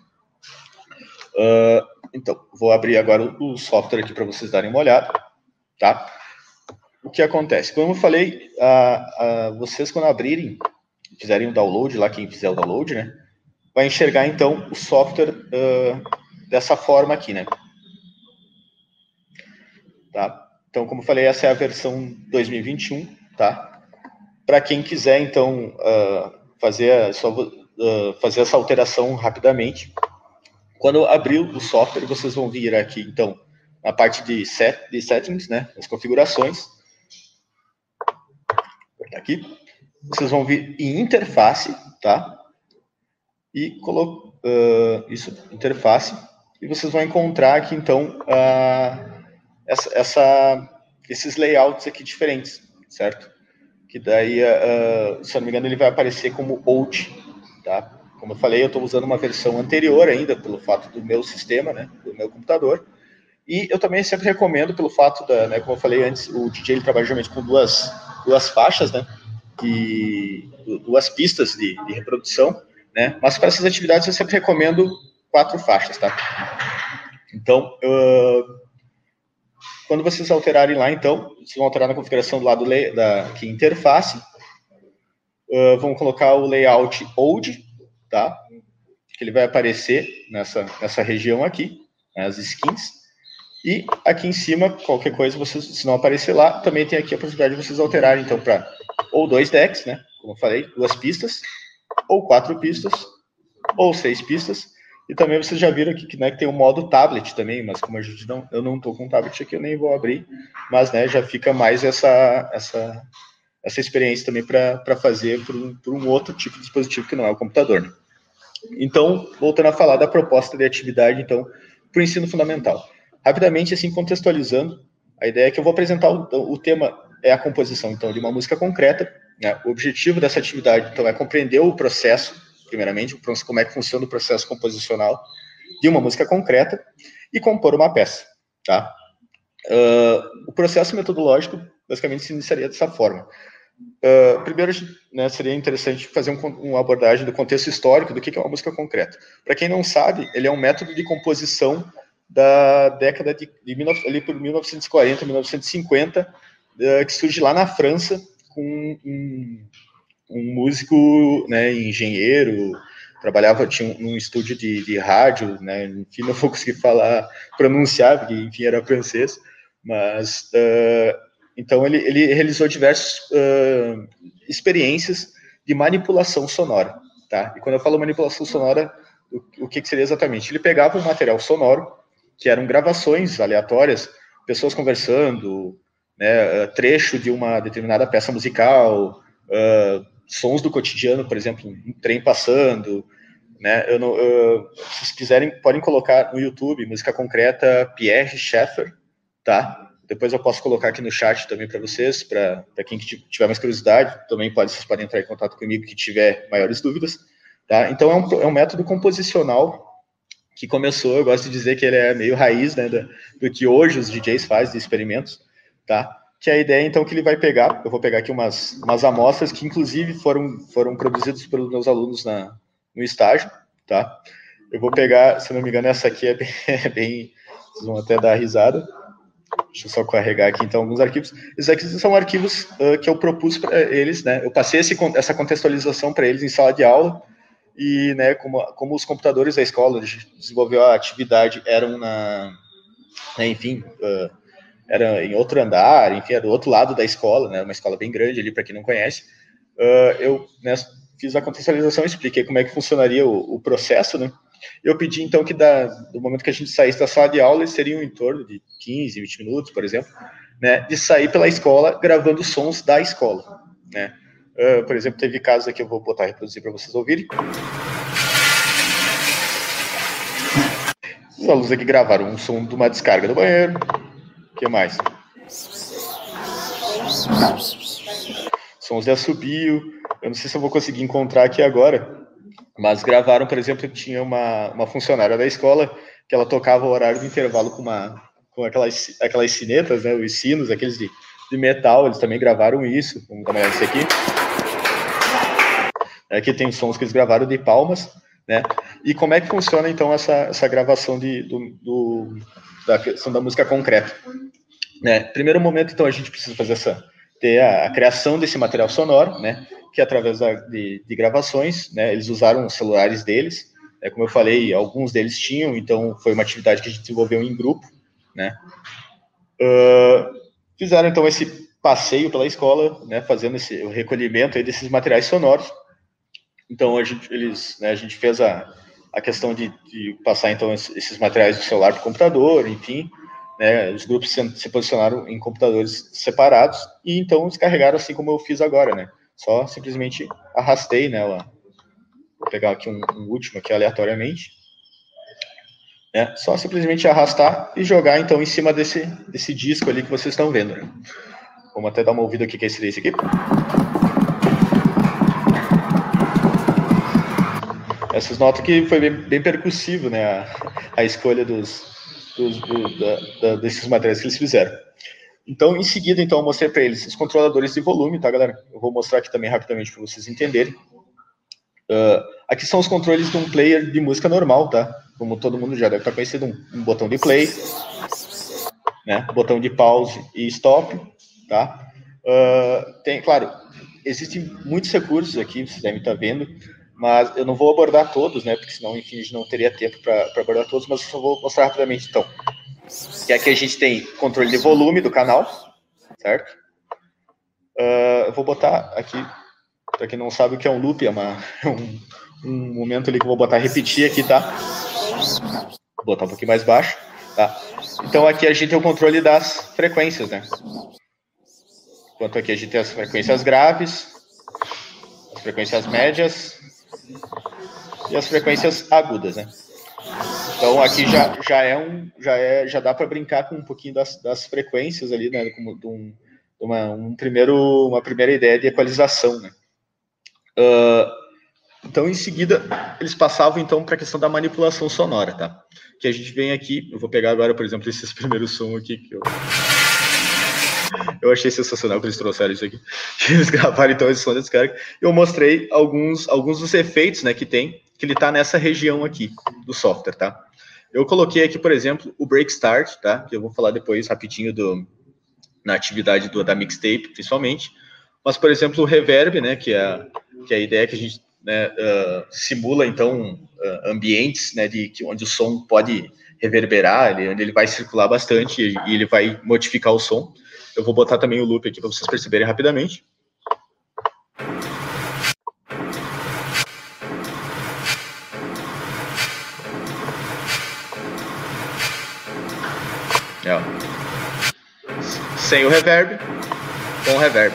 Uh, então, vou abrir agora o software aqui para vocês darem uma olhada, tá? O que acontece? Como eu falei, uh, uh, vocês quando abrirem, fizerem o download, lá quem fizer o download, né, vai enxergar então o software dessa forma aqui, né? Tá? Então, como eu falei, essa é a versão 2021, tá? Para quem quiser, então, fazer, só, fazer essa alteração rapidamente, quando abrir o software, vocês vão vir aqui, então, na parte de, set, de settings, né, as configurações. Aqui. Vocês vão vir em interface, tá? E colocar uh, isso, interface. E vocês vão encontrar aqui, então, uh, essa, essa, esses layouts aqui diferentes, certo? Que daí, uh, se eu não me engano, ele vai aparecer como old, tá? Como eu falei, eu estou usando uma versão anterior ainda, pelo fato do meu sistema, né, do meu computador. E eu também sempre recomendo, pelo fato da, né, como eu falei antes, o DJ ele trabalha geralmente com duas, duas faixas, né, de, duas pistas de, de reprodução, né, mas para essas atividades eu sempre recomendo quatro faixas, tá? Então, quando vocês alterarem lá, então, vocês vão alterar na configuração do lado da interface, uh, vão colocar o layout old, tá? Que ele vai aparecer nessa, nessa região aqui, né, as skins. E aqui em cima, qualquer coisa, vocês, se não aparecer lá, também tem aqui a possibilidade de vocês alterarem, então, para ou dois decks, né? Como eu falei, duas pistas, ou quatro pistas, ou seis pistas. E também vocês já viram aqui que, né, que tem o modo tablet também, mas como a gente não, eu não estou com tablet aqui, eu nem vou abrir, mas né, já fica mais essa, essa, essa experiência também para fazer por um, um outro tipo de dispositivo que não é o computador. Né? Então, voltando a falar da proposta de atividade, então, para o ensino fundamental. Rapidamente, assim, contextualizando, a ideia é que eu vou apresentar o, o tema é a composição, então, de uma música concreta. Né? O objetivo dessa atividade, então, é compreender o processo, primeiramente, como é que funciona o processo composicional de uma música concreta e compor uma peça, tá? Uh, o processo metodológico, basicamente, se iniciaria dessa forma. Uh, primeiro, né, seria interessante fazer um, uma abordagem do contexto histórico do que é uma música concreta. Para quem não sabe, ele é um método de composição da década de, de ali por 1940, 1950, uh, que surge lá na França com um, um músico, né, engenheiro, trabalhava tinha um, um estúdio de, de rádio, né, enfim, não vou conseguir falar, pronunciar, porque enfim era francês, mas uh, então, ele, ele realizou diversas uh, experiências de manipulação sonora, tá? E quando eu falo manipulação sonora, o, o que, que seria exatamente? Ele pegava um material sonoro, que eram gravações aleatórias, pessoas conversando, né, trecho de uma determinada peça musical, uh, sons do cotidiano, por exemplo, um trem passando, né, eu não, uh, se quiserem, podem colocar no YouTube, música concreta, Pierre Schaeffer, tá? Depois eu posso colocar aqui no chat também para vocês, para quem tiver mais curiosidade, também pode, vocês podem entrar em contato comigo que tiver maiores dúvidas. Tá? Então é um, é um método composicional que começou, eu gosto de dizer que ele é meio raiz né, do, do que hoje os DJs fazem de experimentos, tá? Que a ideia, então, que ele vai pegar, eu vou pegar aqui umas, umas amostras que, inclusive, foram, foram produzidas pelos meus alunos na, no estágio, tá? Eu vou pegar, se não me engano, essa aqui é bem, é bem vocês vão até dar risada. Deixa eu só carregar aqui, então, alguns arquivos. Esses aqui são arquivos uh, que eu propus para eles, né? Eu passei esse, essa contextualização para eles em sala de aula, e, né, como, como os computadores da escola desenvolveu a atividade eram na, né, enfim, uh, era em outro andar, enfim, era do outro lado da escola, né, uma escola bem grande ali, para quem não conhece, uh, eu né, fiz a contextualização, expliquei como é que funcionaria o, o processo, né, eu pedi, então, que da, do momento que a gente saísse da sala de aula, eles seriam em torno de 15, 20 minutos, por exemplo, né, de sair pela escola gravando sons da escola, né, Uh, por exemplo, teve casos aqui, eu vou botar reproduzir para vocês ouvirem. Os alunos aqui gravaram um som de uma descarga do banheiro. O que mais? Sons de assobio. Eu não sei se eu vou conseguir encontrar aqui agora, mas gravaram, por exemplo, tinha uma, uma funcionária da escola que ela tocava o horário do intervalo com uma com aquelas, aquelas sinetas, né, os sinos, aqueles de, de metal, eles também gravaram isso. Vamos dar uma olhada nisso aqui. Aqui tem sons que eles gravaram de palmas, né? E como é que funciona então essa, essa gravação de, do, do, da questão da música concreta? Né? Primeiro momento, então, a gente precisa fazer essa ter a, a criação desse material sonoro, né? Que através da, de, de, gravações, né? Eles usaram os celulares deles, né? como eu falei, alguns deles tinham, então foi uma atividade que a gente desenvolveu em grupo, né? Uh, fizeram então esse passeio pela escola, né? Fazendo esse o recolhimento aí desses materiais sonoros então, a gente, eles, né, a gente fez a, a questão de, de passar, então, esses materiais do celular para o computador, enfim, né, os grupos se, se, posicionaram em computadores separados e, então, descarregaram assim como eu fiz agora, né, só simplesmente arrastei, né, vou pegar aqui um, um último aqui aleatoriamente, né, só simplesmente arrastar e jogar, então, em cima desse, desse disco ali que vocês estão vendo, né. Vamos até dar uma ouvida aqui que é esse desse aqui. Essas notas que foi bem, bem percussivo, né, a, a escolha dos, dos do, da, da, desses materiais que eles fizeram. Então, em seguida, então, eu mostrei para eles os controladores de volume, tá, galera? Eu vou mostrar aqui também rapidamente para vocês entenderem. Uh, aqui são os controles de um player de música normal, tá? Como todo mundo já deve estar conhecido, um, um botão de play, né? Botão de pause e stop, tá? Uh, tem, claro, existem muitos recursos aqui, vocês devem estar vendo mas eu não vou abordar todos, né? Porque senão, enfim, a gente não teria tempo para abordar todos, mas eu só vou mostrar rapidamente então. Que aqui a gente tem controle de volume do canal, certo? Uh, eu vou botar aqui, para quem não sabe o que é um loop, é uma, um, um momento ali que eu vou botar repetir aqui, tá? Vou botar um pouquinho mais baixo, tá? Então aqui a gente tem o controle das frequências, né? Enquanto aqui a gente tem as frequências graves, as frequências médias, e as frequências agudas, né? Então aqui já, já é um já é já dá para brincar com um pouquinho das, das frequências ali, né? Como de um, uma um primeiro uma primeira ideia de equalização, né? Uh, então em seguida eles passavam então para a questão da manipulação sonora, tá? Que a gente vem aqui, eu vou pegar agora por exemplo esses primeiros sons aqui que eu eu achei sensacional que eles trouxeram isso aqui. Eles gravaram então esse som da descarga. Eu mostrei alguns, alguns dos efeitos né, que tem, que ele está nessa região aqui do software, tá? Eu coloquei aqui, por exemplo, o Break Start, tá? Que eu vou falar depois rapidinho do, na atividade do, da mixtape, principalmente. Mas, por exemplo, o reverb, né? Que é, que é a ideia que a gente né, uh, simula, então, uh, ambientes, né? De, que, onde o som pode reverberar, ele, ele vai circular bastante e, e ele vai modificar o som. Eu vou botar também o loop aqui para vocês perceberem rapidamente. É, Sem o reverb, com o reverb.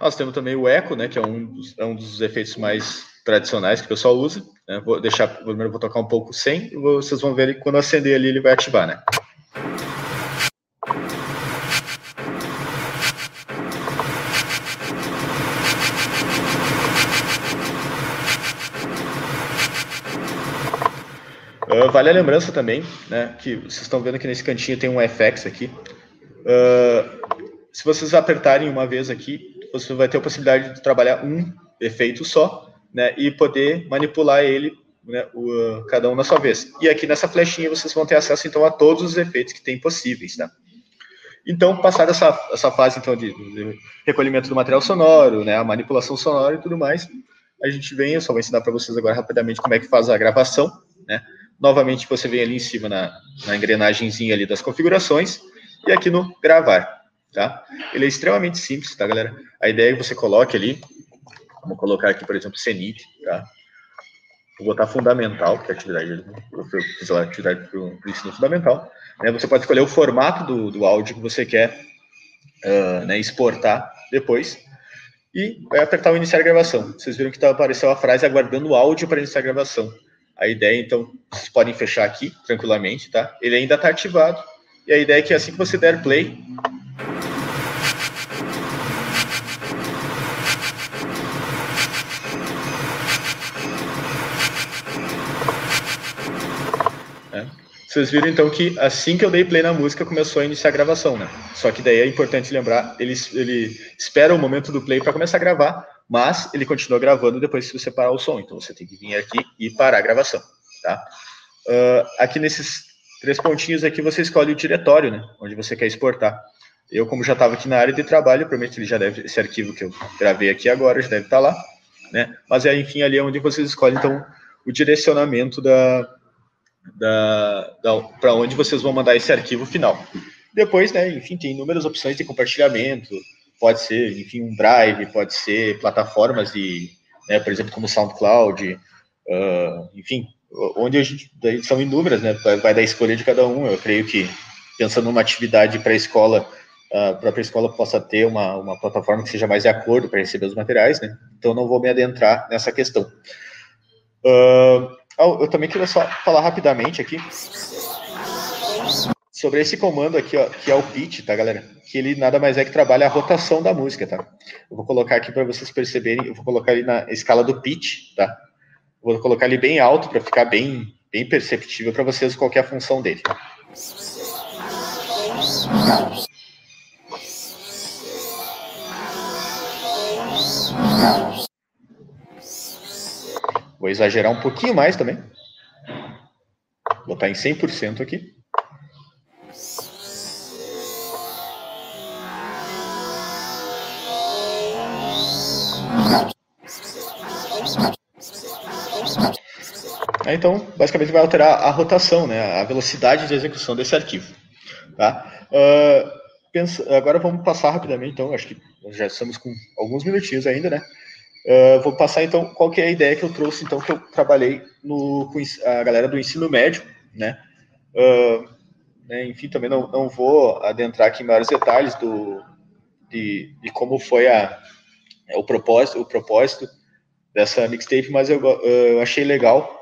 Nós temos também o eco, né, que é um dos, é um dos efeitos mais tradicionais que o pessoal usa. Né? Vou deixar, primeiro vou tocar um pouco sem, vocês vão ver quando acender ali ele vai ativar, né? Vale a lembrança também, né, que vocês estão vendo que nesse cantinho tem um FX aqui. Uh, se vocês apertarem uma vez aqui, você vai ter a possibilidade de trabalhar um efeito só, né, e poder manipular ele, né, o, cada um na sua vez. E aqui nessa flechinha vocês vão ter acesso então a todos os efeitos que tem possíveis, tá? Então, passar essa, essa fase então de, de, recolhimento do material sonoro, né, a manipulação sonora e tudo mais, a gente vem, eu só vou ensinar para vocês agora rapidamente como é que faz a gravação, né? Novamente você vem ali em cima na, na engrenagemzinha ali das configurações e aqui no gravar, tá? Ele é extremamente simples, tá, galera? A ideia é que você coloque ali, vamos colocar aqui, por exemplo, CENIT, tá? Vou botar fundamental, que é a atividade, eu fiz lá atividade para o ensino fundamental. Né? Você pode escolher o formato do, do áudio que você quer uh, né, exportar depois e vai apertar o iniciar gravação. Vocês viram que tá, apareceu a frase aguardando o áudio para iniciar a gravação. A ideia, então, vocês podem fechar aqui tranquilamente, tá? Ele ainda está ativado. E a ideia é que assim que você der play, Vocês viram então que assim que eu dei play na música começou a iniciar a gravação, né? Só que daí é importante lembrar, ele, ele espera o momento do play para começar a gravar, mas ele continua gravando depois que você parar o som. Então você tem que vir aqui e parar a gravação, tá? Uh, aqui nesses três pontinhos aqui você escolhe o diretório, né? Onde você quer exportar. Eu, como já estava aqui na área de trabalho, provavelmente ele já deve, esse arquivo que eu gravei aqui agora já deve estar tá lá, né? Mas é, enfim, ali é onde vocês escolhem, então, o direcionamento da, da, da para onde vocês vão mandar esse arquivo final. Depois, né, enfim, tem inúmeras opções de compartilhamento, pode ser, enfim, um Drive, pode ser plataformas de, né, por exemplo, como SoundCloud, uh, enfim, onde a gente, são inúmeras, né, vai, da escolha de cada um. Eu creio que, pensando numa atividade para a escola, a própria escola possa ter uma, uma plataforma que seja mais de acordo para receber os materiais, né, então não vou me adentrar nessa questão. Uh, eu também queria só falar rapidamente aqui sobre esse comando aqui, ó, que é o pitch, tá, galera? Que ele nada mais é que trabalha a rotação da música, tá? Eu vou colocar aqui para vocês perceberem, eu vou colocar ali na escala do pitch, tá? Vou colocar ele bem alto para ficar bem, bem perceptível para vocês qual é a função dele. Vou exagerar um pouquinho mais também. Vou botar em 100% aqui. Então, basicamente vai alterar a rotação, né, a velocidade de execução desse arquivo. Tá? Uh, pensa, agora vamos passar rapidamente, então, acho que já estamos com alguns minutinhos ainda, né? Uh, vou passar então qual que é a ideia que eu trouxe então que eu trabalhei no, com a galera do ensino médio, né? Uh, né enfim, também não, não vou adentrar aqui em maiores detalhes do, de, de como foi a, o propósito, o propósito dessa mixtape, mas eu, eu achei legal.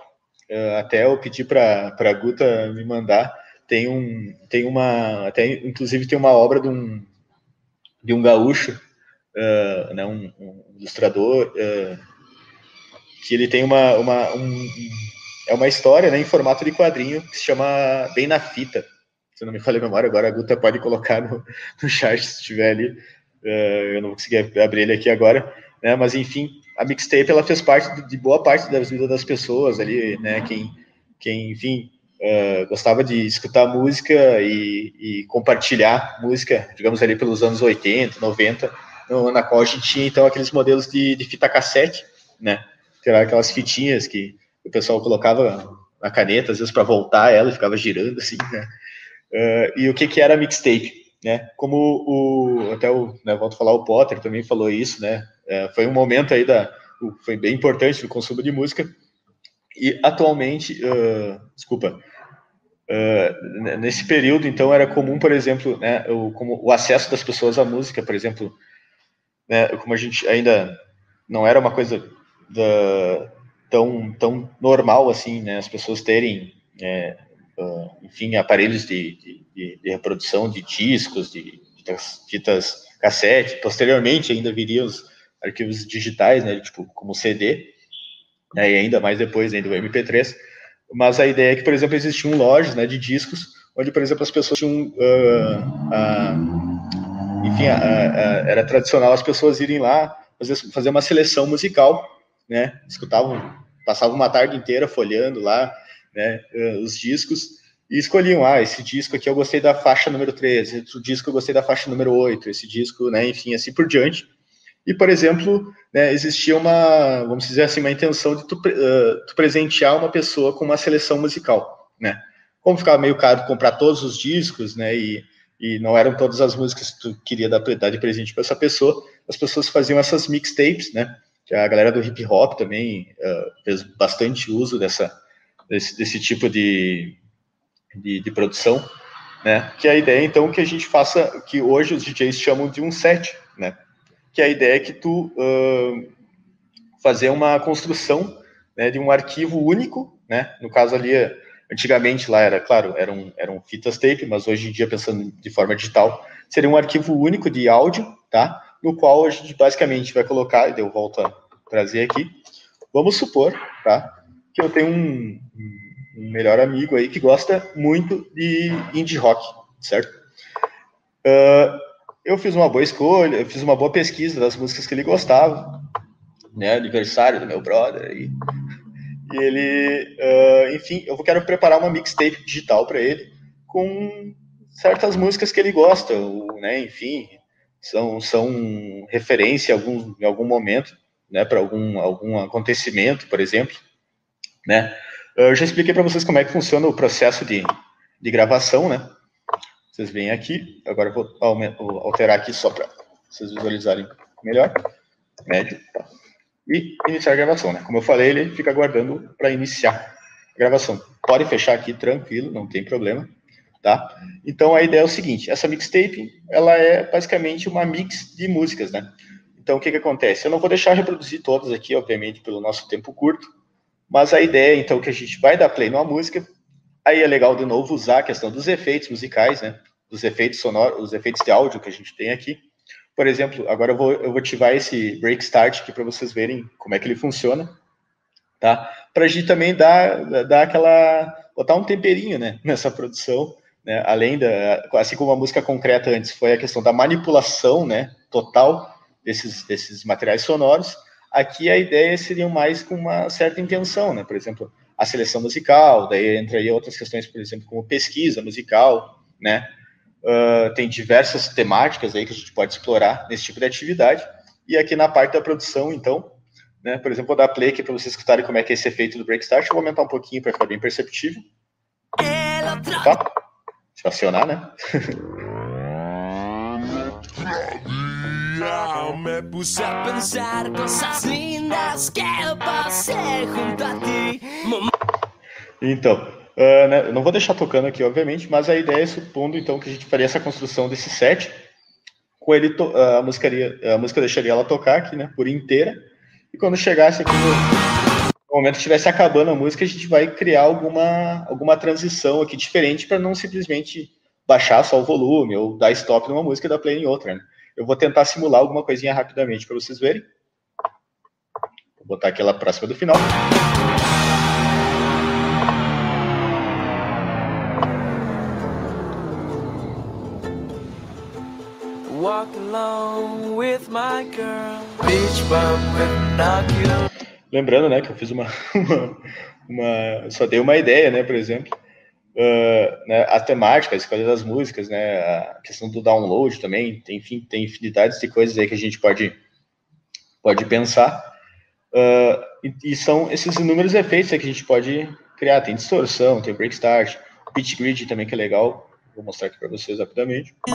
Uh, até eu pedi para a Guta me mandar. Tem um, tem uma, até inclusive tem uma obra de um, de um gaúcho uh, né, um, um ilustrador, uh, que ele tem uma, uma, um, é uma história né, em formato de quadrinho que se chama Bem na Fita. Se não me falha a memória, agora a Guta pode colocar no, no chat se estiver ali. Uh, eu não vou conseguir abrir ele aqui agora, né, mas enfim, a mixtape ela fez parte de boa parte da vida das pessoas ali, né, quem, quem enfim, Uh, gostava de escutar música e, e, compartilhar música, digamos ali pelos anos 80, 90, no, na qual a gente tinha então aqueles modelos de, de fita cassete, né? Que eram aquelas fitinhas que o pessoal colocava na caneta, às vezes para voltar ela, ficava girando assim, né? Uh, e o que que era mixtape, né? Como o até o, né, volto a falar o Potter também falou isso, né? Uh, foi um momento aí da foi bem importante no consumo de música e atualmente, uh, desculpa, Uh, nesse período, então, era comum, por exemplo, né, o, como o acesso das pessoas à música, por exemplo, né, como a gente ainda não era uma coisa da, tão, tão normal assim, né, as pessoas terem, é, enfim, aparelhos de, de, de, reprodução de discos, de, fitas cassete, posteriormente ainda viriam os arquivos digitais, né, tipo, como CD, né, e ainda mais depois ainda o MP3, mas a ideia é que, por exemplo, existiam lojas né, de discos, onde, por exemplo, as pessoas tinham. Uh, uh, enfim, uh, era tradicional as pessoas irem lá fazer, fazer uma seleção musical, né? Escutavam, passavam uma tarde inteira folhando lá né, os discos e escolhiam, ah, esse disco aqui eu gostei da faixa número 13, esse disco eu gostei da faixa número 8, esse disco, né, enfim, assim por diante. E, por exemplo, né, existia uma, vamos dizer assim, uma intenção de tu, uh, tu, presentear uma pessoa com uma seleção musical, né? Como ficava meio caro comprar todos os discos, né, e, e não eram todas as músicas que tu queria dar, dar de presente para essa pessoa, as pessoas faziam essas mixtapes, né? A galera do hip hop também uh, fez bastante uso dessa, desse, desse tipo de, de, de produção, né? Que a ideia, então, que a gente faça, que hoje os DJs chamam de um set, né? que a ideia é que tu uh, fazer uma construção né, de um arquivo único, né? No caso ali, antigamente lá era, claro, eram, eram fitas tape, mas hoje em dia, pensando de forma digital, seria um arquivo único de áudio, tá? No qual a gente basicamente vai colocar, e eu volto a trazer aqui, vamos supor, tá? Que eu tenho um, um melhor amigo aí que gosta muito de indie rock, certo? Uh, eu fiz uma boa escolha, eu fiz uma boa pesquisa das músicas que ele gostava, né, aniversário do meu brother, e, e ele, uh, enfim, eu quero preparar uma mixtape digital para ele com certas músicas que ele gosta, ou, né, enfim, são, são referência em algum, em algum momento, né, para algum, algum acontecimento, por exemplo, né. Eu já expliquei para vocês como é que funciona o processo de, de gravação, né, vocês veem aqui, agora eu vou alterar aqui só para vocês visualizarem melhor. Médio. Tá. E iniciar a gravação, né? Como eu falei, ele fica aguardando para iniciar a gravação. Pode fechar aqui tranquilo, não tem problema, tá? Então a ideia é o seguinte, essa mixtape, ela é basicamente uma mix de músicas, né? Então o que que acontece? Eu não vou deixar reproduzir todas aqui, obviamente, pelo nosso tempo curto, mas a ideia, então, que a gente vai dar play numa música, aí é legal de novo usar a questão dos efeitos musicais, né? dos efeitos sonoros, os efeitos de áudio que a gente tem aqui. Por exemplo, agora eu vou, eu vou ativar esse break start aqui para vocês verem como é que ele funciona, tá? Para a gente também dar, dar aquela, botar um temperinho, né, nessa produção, né? Além da, assim como a música concreta antes foi a questão da manipulação, né, total desses, desses materiais sonoros, aqui a ideia seria mais com uma certa intenção, né? Por exemplo, a seleção musical, daí entraria outras questões, por exemplo, como pesquisa musical, né? Uh, tem diversas temáticas aí que a gente pode explorar nesse tipo de atividade. E aqui na parte da produção, então, né, por exemplo, vou dar play aqui para vocês escutarem como é que é esse efeito do break start. Eu vou aumentar um pouquinho para ficar bem perceptível. Tá? Deixa eu me puse a pensar cosas lindas que junto a ti. Então, Uh, né, não vou deixar tocando aqui, obviamente, mas a ideia é supondo então que a gente faria essa construção desse set, com ele a, música, a música deixaria ela tocar aqui, né, por inteira, e quando chegasse aqui no, no momento que estivesse acabando a música, a gente vai criar alguma, alguma transição aqui diferente para não simplesmente baixar só o volume ou dar stop numa música e dar play em outra. Né? Eu vou tentar simular alguma coisinha rapidamente para vocês verem. Vou botar aquela próxima do final. Lembrando, né, que eu fiz uma, uma, uma, só dei uma ideia, né, por exemplo, uh, né, a temática, a escolha das músicas, né, a questão do download também, tem, enfim, tem infinidades de coisas aí que a gente pode, pode pensar, uh, e, e, são esses inúmeros efeitos que a gente pode criar, tem distorção, tem break start, pitch grid também que é legal, Vou mostrar aqui para vocês rapidamente. É,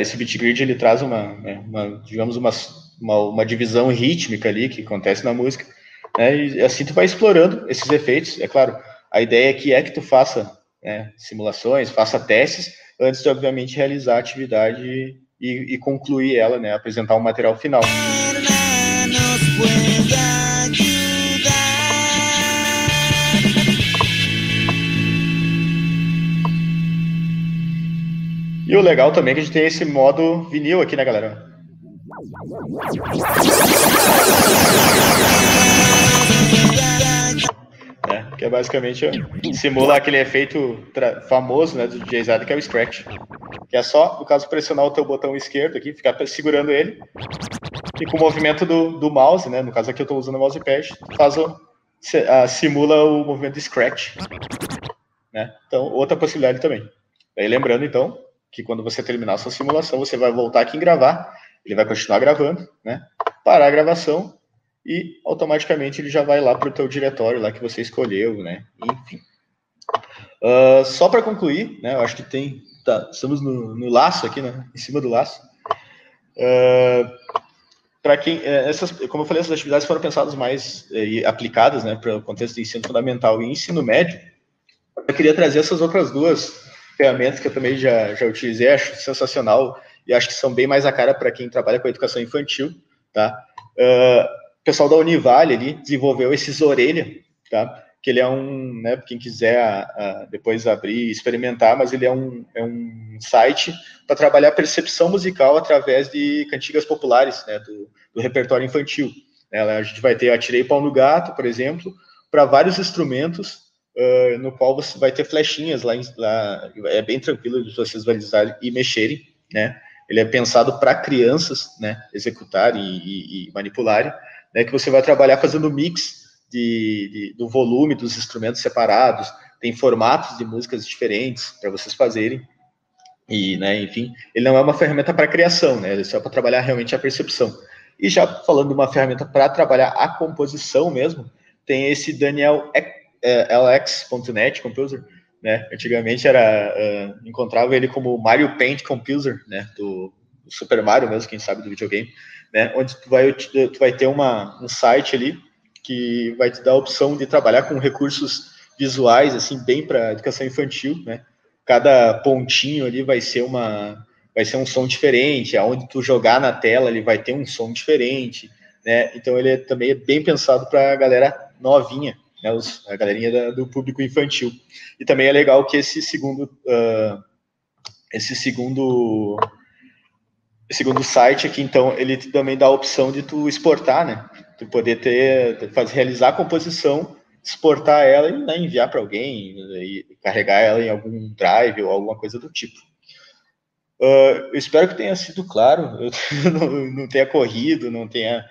esse beat grid ele traz uma, né, uma digamos uma, uma, uma, divisão rítmica ali que acontece na música, né, e assim tu vai explorando esses efeitos. É claro, a ideia aqui é que tu faça né, simulações, faça testes antes de obviamente realizar a atividade e, e concluir ela, né, apresentar um material final. E o legal também é que a gente tem esse modo vinil aqui, né, galera? É, que é basicamente simula aquele efeito famoso né, do DJ que é o Scratch. Que é só, no caso, pressionar o teu botão esquerdo aqui, ficar segurando ele, e com o movimento do, do mouse, né, no caso aqui eu estou usando o mousepad, faz o, simula o movimento de Scratch. Né? Então, outra possibilidade também. Aí lembrando, então, que quando você terminar a sua simulação, você vai voltar aqui em gravar, ele vai continuar gravando, né? Parar a gravação e automaticamente ele já vai lá para o teu diretório lá que você escolheu, né? Enfim. Uh, só para concluir, né? Eu acho que tem, tá, estamos no, no, laço aqui, né? Em cima do laço. Uh, para quem, eh, essas, como eu falei, essas atividades foram pensadas mais eh, aplicadas, né, para o contexto de ensino fundamental e ensino médio. Eu queria trazer essas outras duas ferramentas que eu também já, já utilizei, acho sensacional e acho que são bem mais a cara para quem trabalha com a educação infantil, tá? Uh, o pessoal da Univale ali desenvolveu esses orelha, tá? Que ele é um, né, quem quiser uh, depois abrir e experimentar, mas ele é um, é um site para trabalhar percepção musical através de cantigas populares, né, do, do repertório infantil. Né? A gente vai ter Atirei Pau no Gato, por exemplo, para vários instrumentos uh, no qual você vai ter flechinhas lá, lá, é bem tranquilo de vocês visualizarem e mexerem, né? Ele é pensado para crianças, né, executarem e, e, manipularem, né, que você vai trabalhar fazendo mix de, de, do volume dos instrumentos separados, tem formatos de músicas diferentes para vocês fazerem, e, né, enfim, ele não é uma ferramenta para criação, né, ele é só para trabalhar realmente a percepção. E já falando de uma ferramenta para trabalhar a composição mesmo, tem esse Daniel é, LX.net Composer, né? Antigamente era uh, encontrava ele como Mario Paint Composer, né? Do, do, Super Mario mesmo, quem sabe do videogame, né? Onde tu vai tu vai ter uma um site ali que vai te dar a opção de trabalhar com recursos visuais assim bem para educação infantil, né? Cada pontinho ali vai ser uma vai ser um som diferente, aonde tu jogar na tela ele vai ter um som diferente, né? Então ele é, também é bem pensado para a galera novinha, né, os, a galerinha da, do público infantil. E também é legal que esse segundo, uh, esse segundo, segundo site aqui, então, ele também dá a opção de tu exportar, né? Tu poder ter, fazer, realizar a composição, exportar ela e né, enviar para alguém, e carregar ela em algum drive ou alguma coisa do tipo. Uh, eu espero que tenha sido claro, eu não, não tenha corrido, não tenha,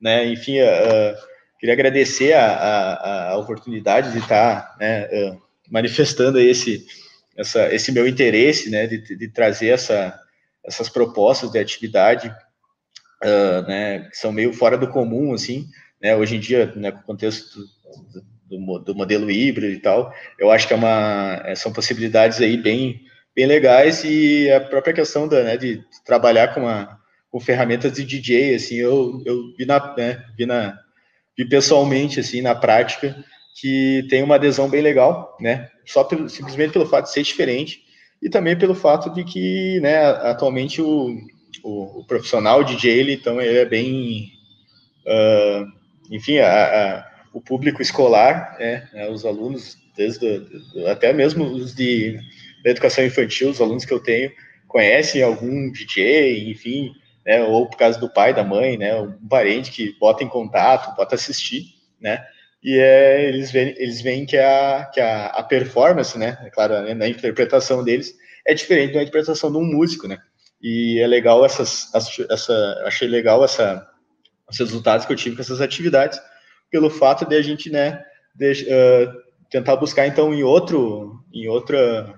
né, enfim, uh, Queria agradecer a, a, a oportunidade de estar né, uh, manifestando esse, essa, esse meu interesse, né, de, de trazer essa, essas propostas de atividade, uh, né, que são meio fora do comum, assim, né, hoje em dia, né, com o contexto do, do, do, modelo híbrido e tal, eu acho que é uma, é, são possibilidades aí bem, bem legais e a própria questão da, né, de trabalhar com, uma, com ferramentas de DJ, assim, eu, eu vi na, né, vi na, vi pessoalmente, assim, na prática, que tem uma adesão bem legal, né? Só pelo, simplesmente pelo fato de ser diferente e também pelo fato de que, né, atualmente o, o, o profissional DJ, ele, então, ele é bem, uh, enfim, a, a, o público escolar, né, né os alunos, desde até mesmo os de da educação infantil, os alunos que eu tenho, conhecem algum DJ, enfim, né, ou por causa do pai, da mãe, né, um parente que bota em contato, bota assistir, né, e é, eles veem, eles veem que, a, que a, a performance, né, é claro, né, na interpretação deles, é diferente da interpretação de um músico, né, e é legal essas, essa, achei legal essa, os resultados que eu tive com essas atividades, pelo fato de a gente, né, de, uh, tentar buscar então em outro, em outra,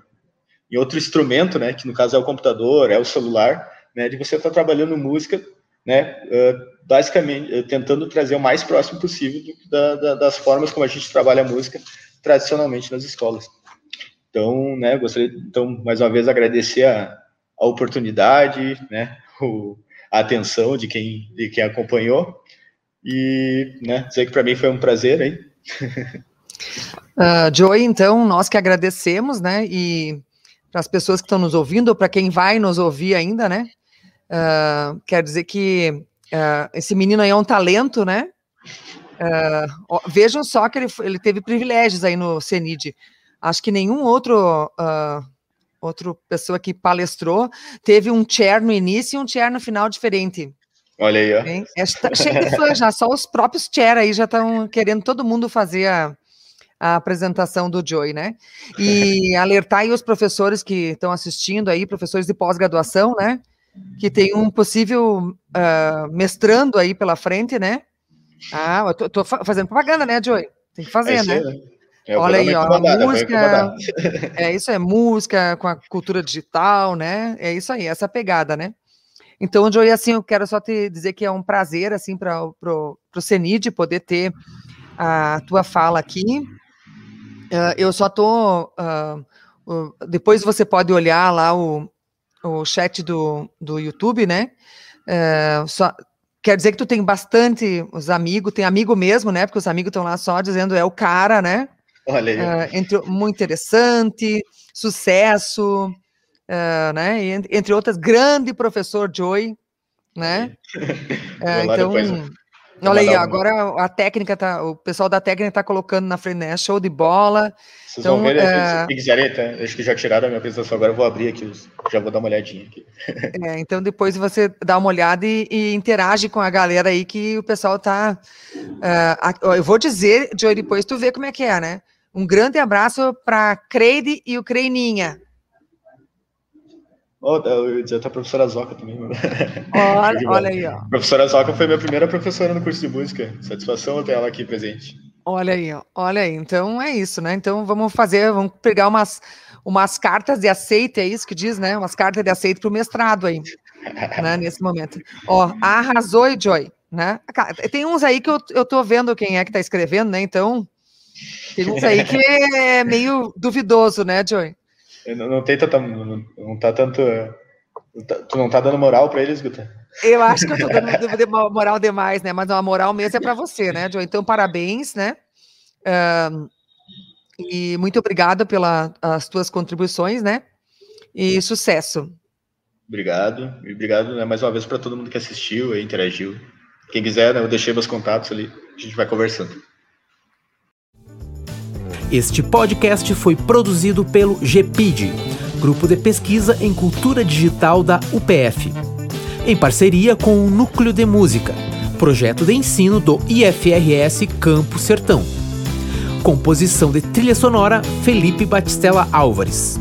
em outro instrumento, né, que no caso é o computador, é o celular, né, de você estar tá trabalhando música, né, uh, basicamente uh, tentando trazer o mais próximo possível da, da, das formas como a gente trabalha a música tradicionalmente nas escolas. Então, né, gostaria, então, mais uma vez, agradecer a, a oportunidade, né, o, a atenção de quem, de quem acompanhou e, né, dizer que para mim foi um prazer aí. Uh, Joey, então, nós que agradecemos, né, e para as pessoas que estão nos ouvindo, ou para quem vai nos ouvir ainda, né, Uh, quer dizer que uh, esse menino aí é um talento, né? Uh, vejam só que ele, ele teve privilégios aí no CENID. Acho que nenhum outro outra pessoa que palestrou, teve um chair no início e um chair no final diferente. Olha aí, ó. É, tá cheio de fã já, só os próprios chair aí já estão querendo todo mundo fazer a, a apresentação do Joey, né? E alertar aí os professores que estão assistindo aí, professores de pós-graduação, né? Que tem um possível uh, mestrando aí pela frente, né? Ah, eu tô, tô fazendo propaganda, né, Joey? Tem que fazer, é né? né? É, Olha aí, ó, a música. É isso, é música com a cultura digital, né? É isso aí, essa pegada, né? Então, Joey, assim, eu quero só te dizer que é um prazer, assim, para o CENID poder ter a tua fala aqui. Uh, eu só tô. Uh, depois você pode olhar lá o, o chat do, do YouTube, né? Eh, só, quer dizer que tu tem bastante os amigos, tem amigo mesmo, né? Porque os amigos estão lá só dizendo é o cara, né? Olha aí. Uh, entre, muito interessante, sucesso, uh, né? E, entre outras, grande professor Joy, né? Então, olha aí, agora a técnica tá, o pessoal da técnica tá colocando na frente, né? Show de bola. Vocês então, vão ver, é... Pixareta, acho que já tiraram a minha apresentação, agora eu vou abrir aqui, já vou dar uma olhadinha aqui. É, então depois você dá uma olhada e, e, interage com a galera aí que o pessoal tá. Uh, eu vou dizer, Joy, depois tu vê como é que é, né? Um grande abraço para Creide e o Creininha. Oh, eu ia dizer a professora Zoca também. Olha, olha aí, ó. A professora Zoca foi minha primeira professora no curso de música. Satisfação ter ela aqui presente. Olha aí, ó. olha aí. Então é isso, né? Então vamos fazer, vamos pegar umas, umas cartas de aceite, é isso que diz, né? Umas cartas de aceite para o mestrado aí, né? Nesse momento. Ó, arrasou, Joy, né? Tem uns aí que eu, eu tô vendo quem é que tá escrevendo, né? Então tem uns aí que é meio duvidoso, né, Joey? Não, não tem tanta. Não, não tá tanto. Tá, tu não tá dando moral para eles, Guta? Eu acho que eu tô dando moral demais, né? Mas a moral mesmo é para você, né, Joey? Então, parabéns, né? Um, e muito obrigado pelas tuas contribuições, né? E sucesso. Obrigado. E obrigado né, mais uma vez para todo mundo que assistiu e interagiu. Quem quiser, né, eu deixei meus contatos ali, a gente vai conversando. Este podcast foi produzido pelo GPID, Grupo de Pesquisa em Cultura Digital da UPF, em parceria com o Núcleo de Música, projeto de ensino do IFRS Campo Sertão. Composição de trilha sonora Felipe Batistella Álvares.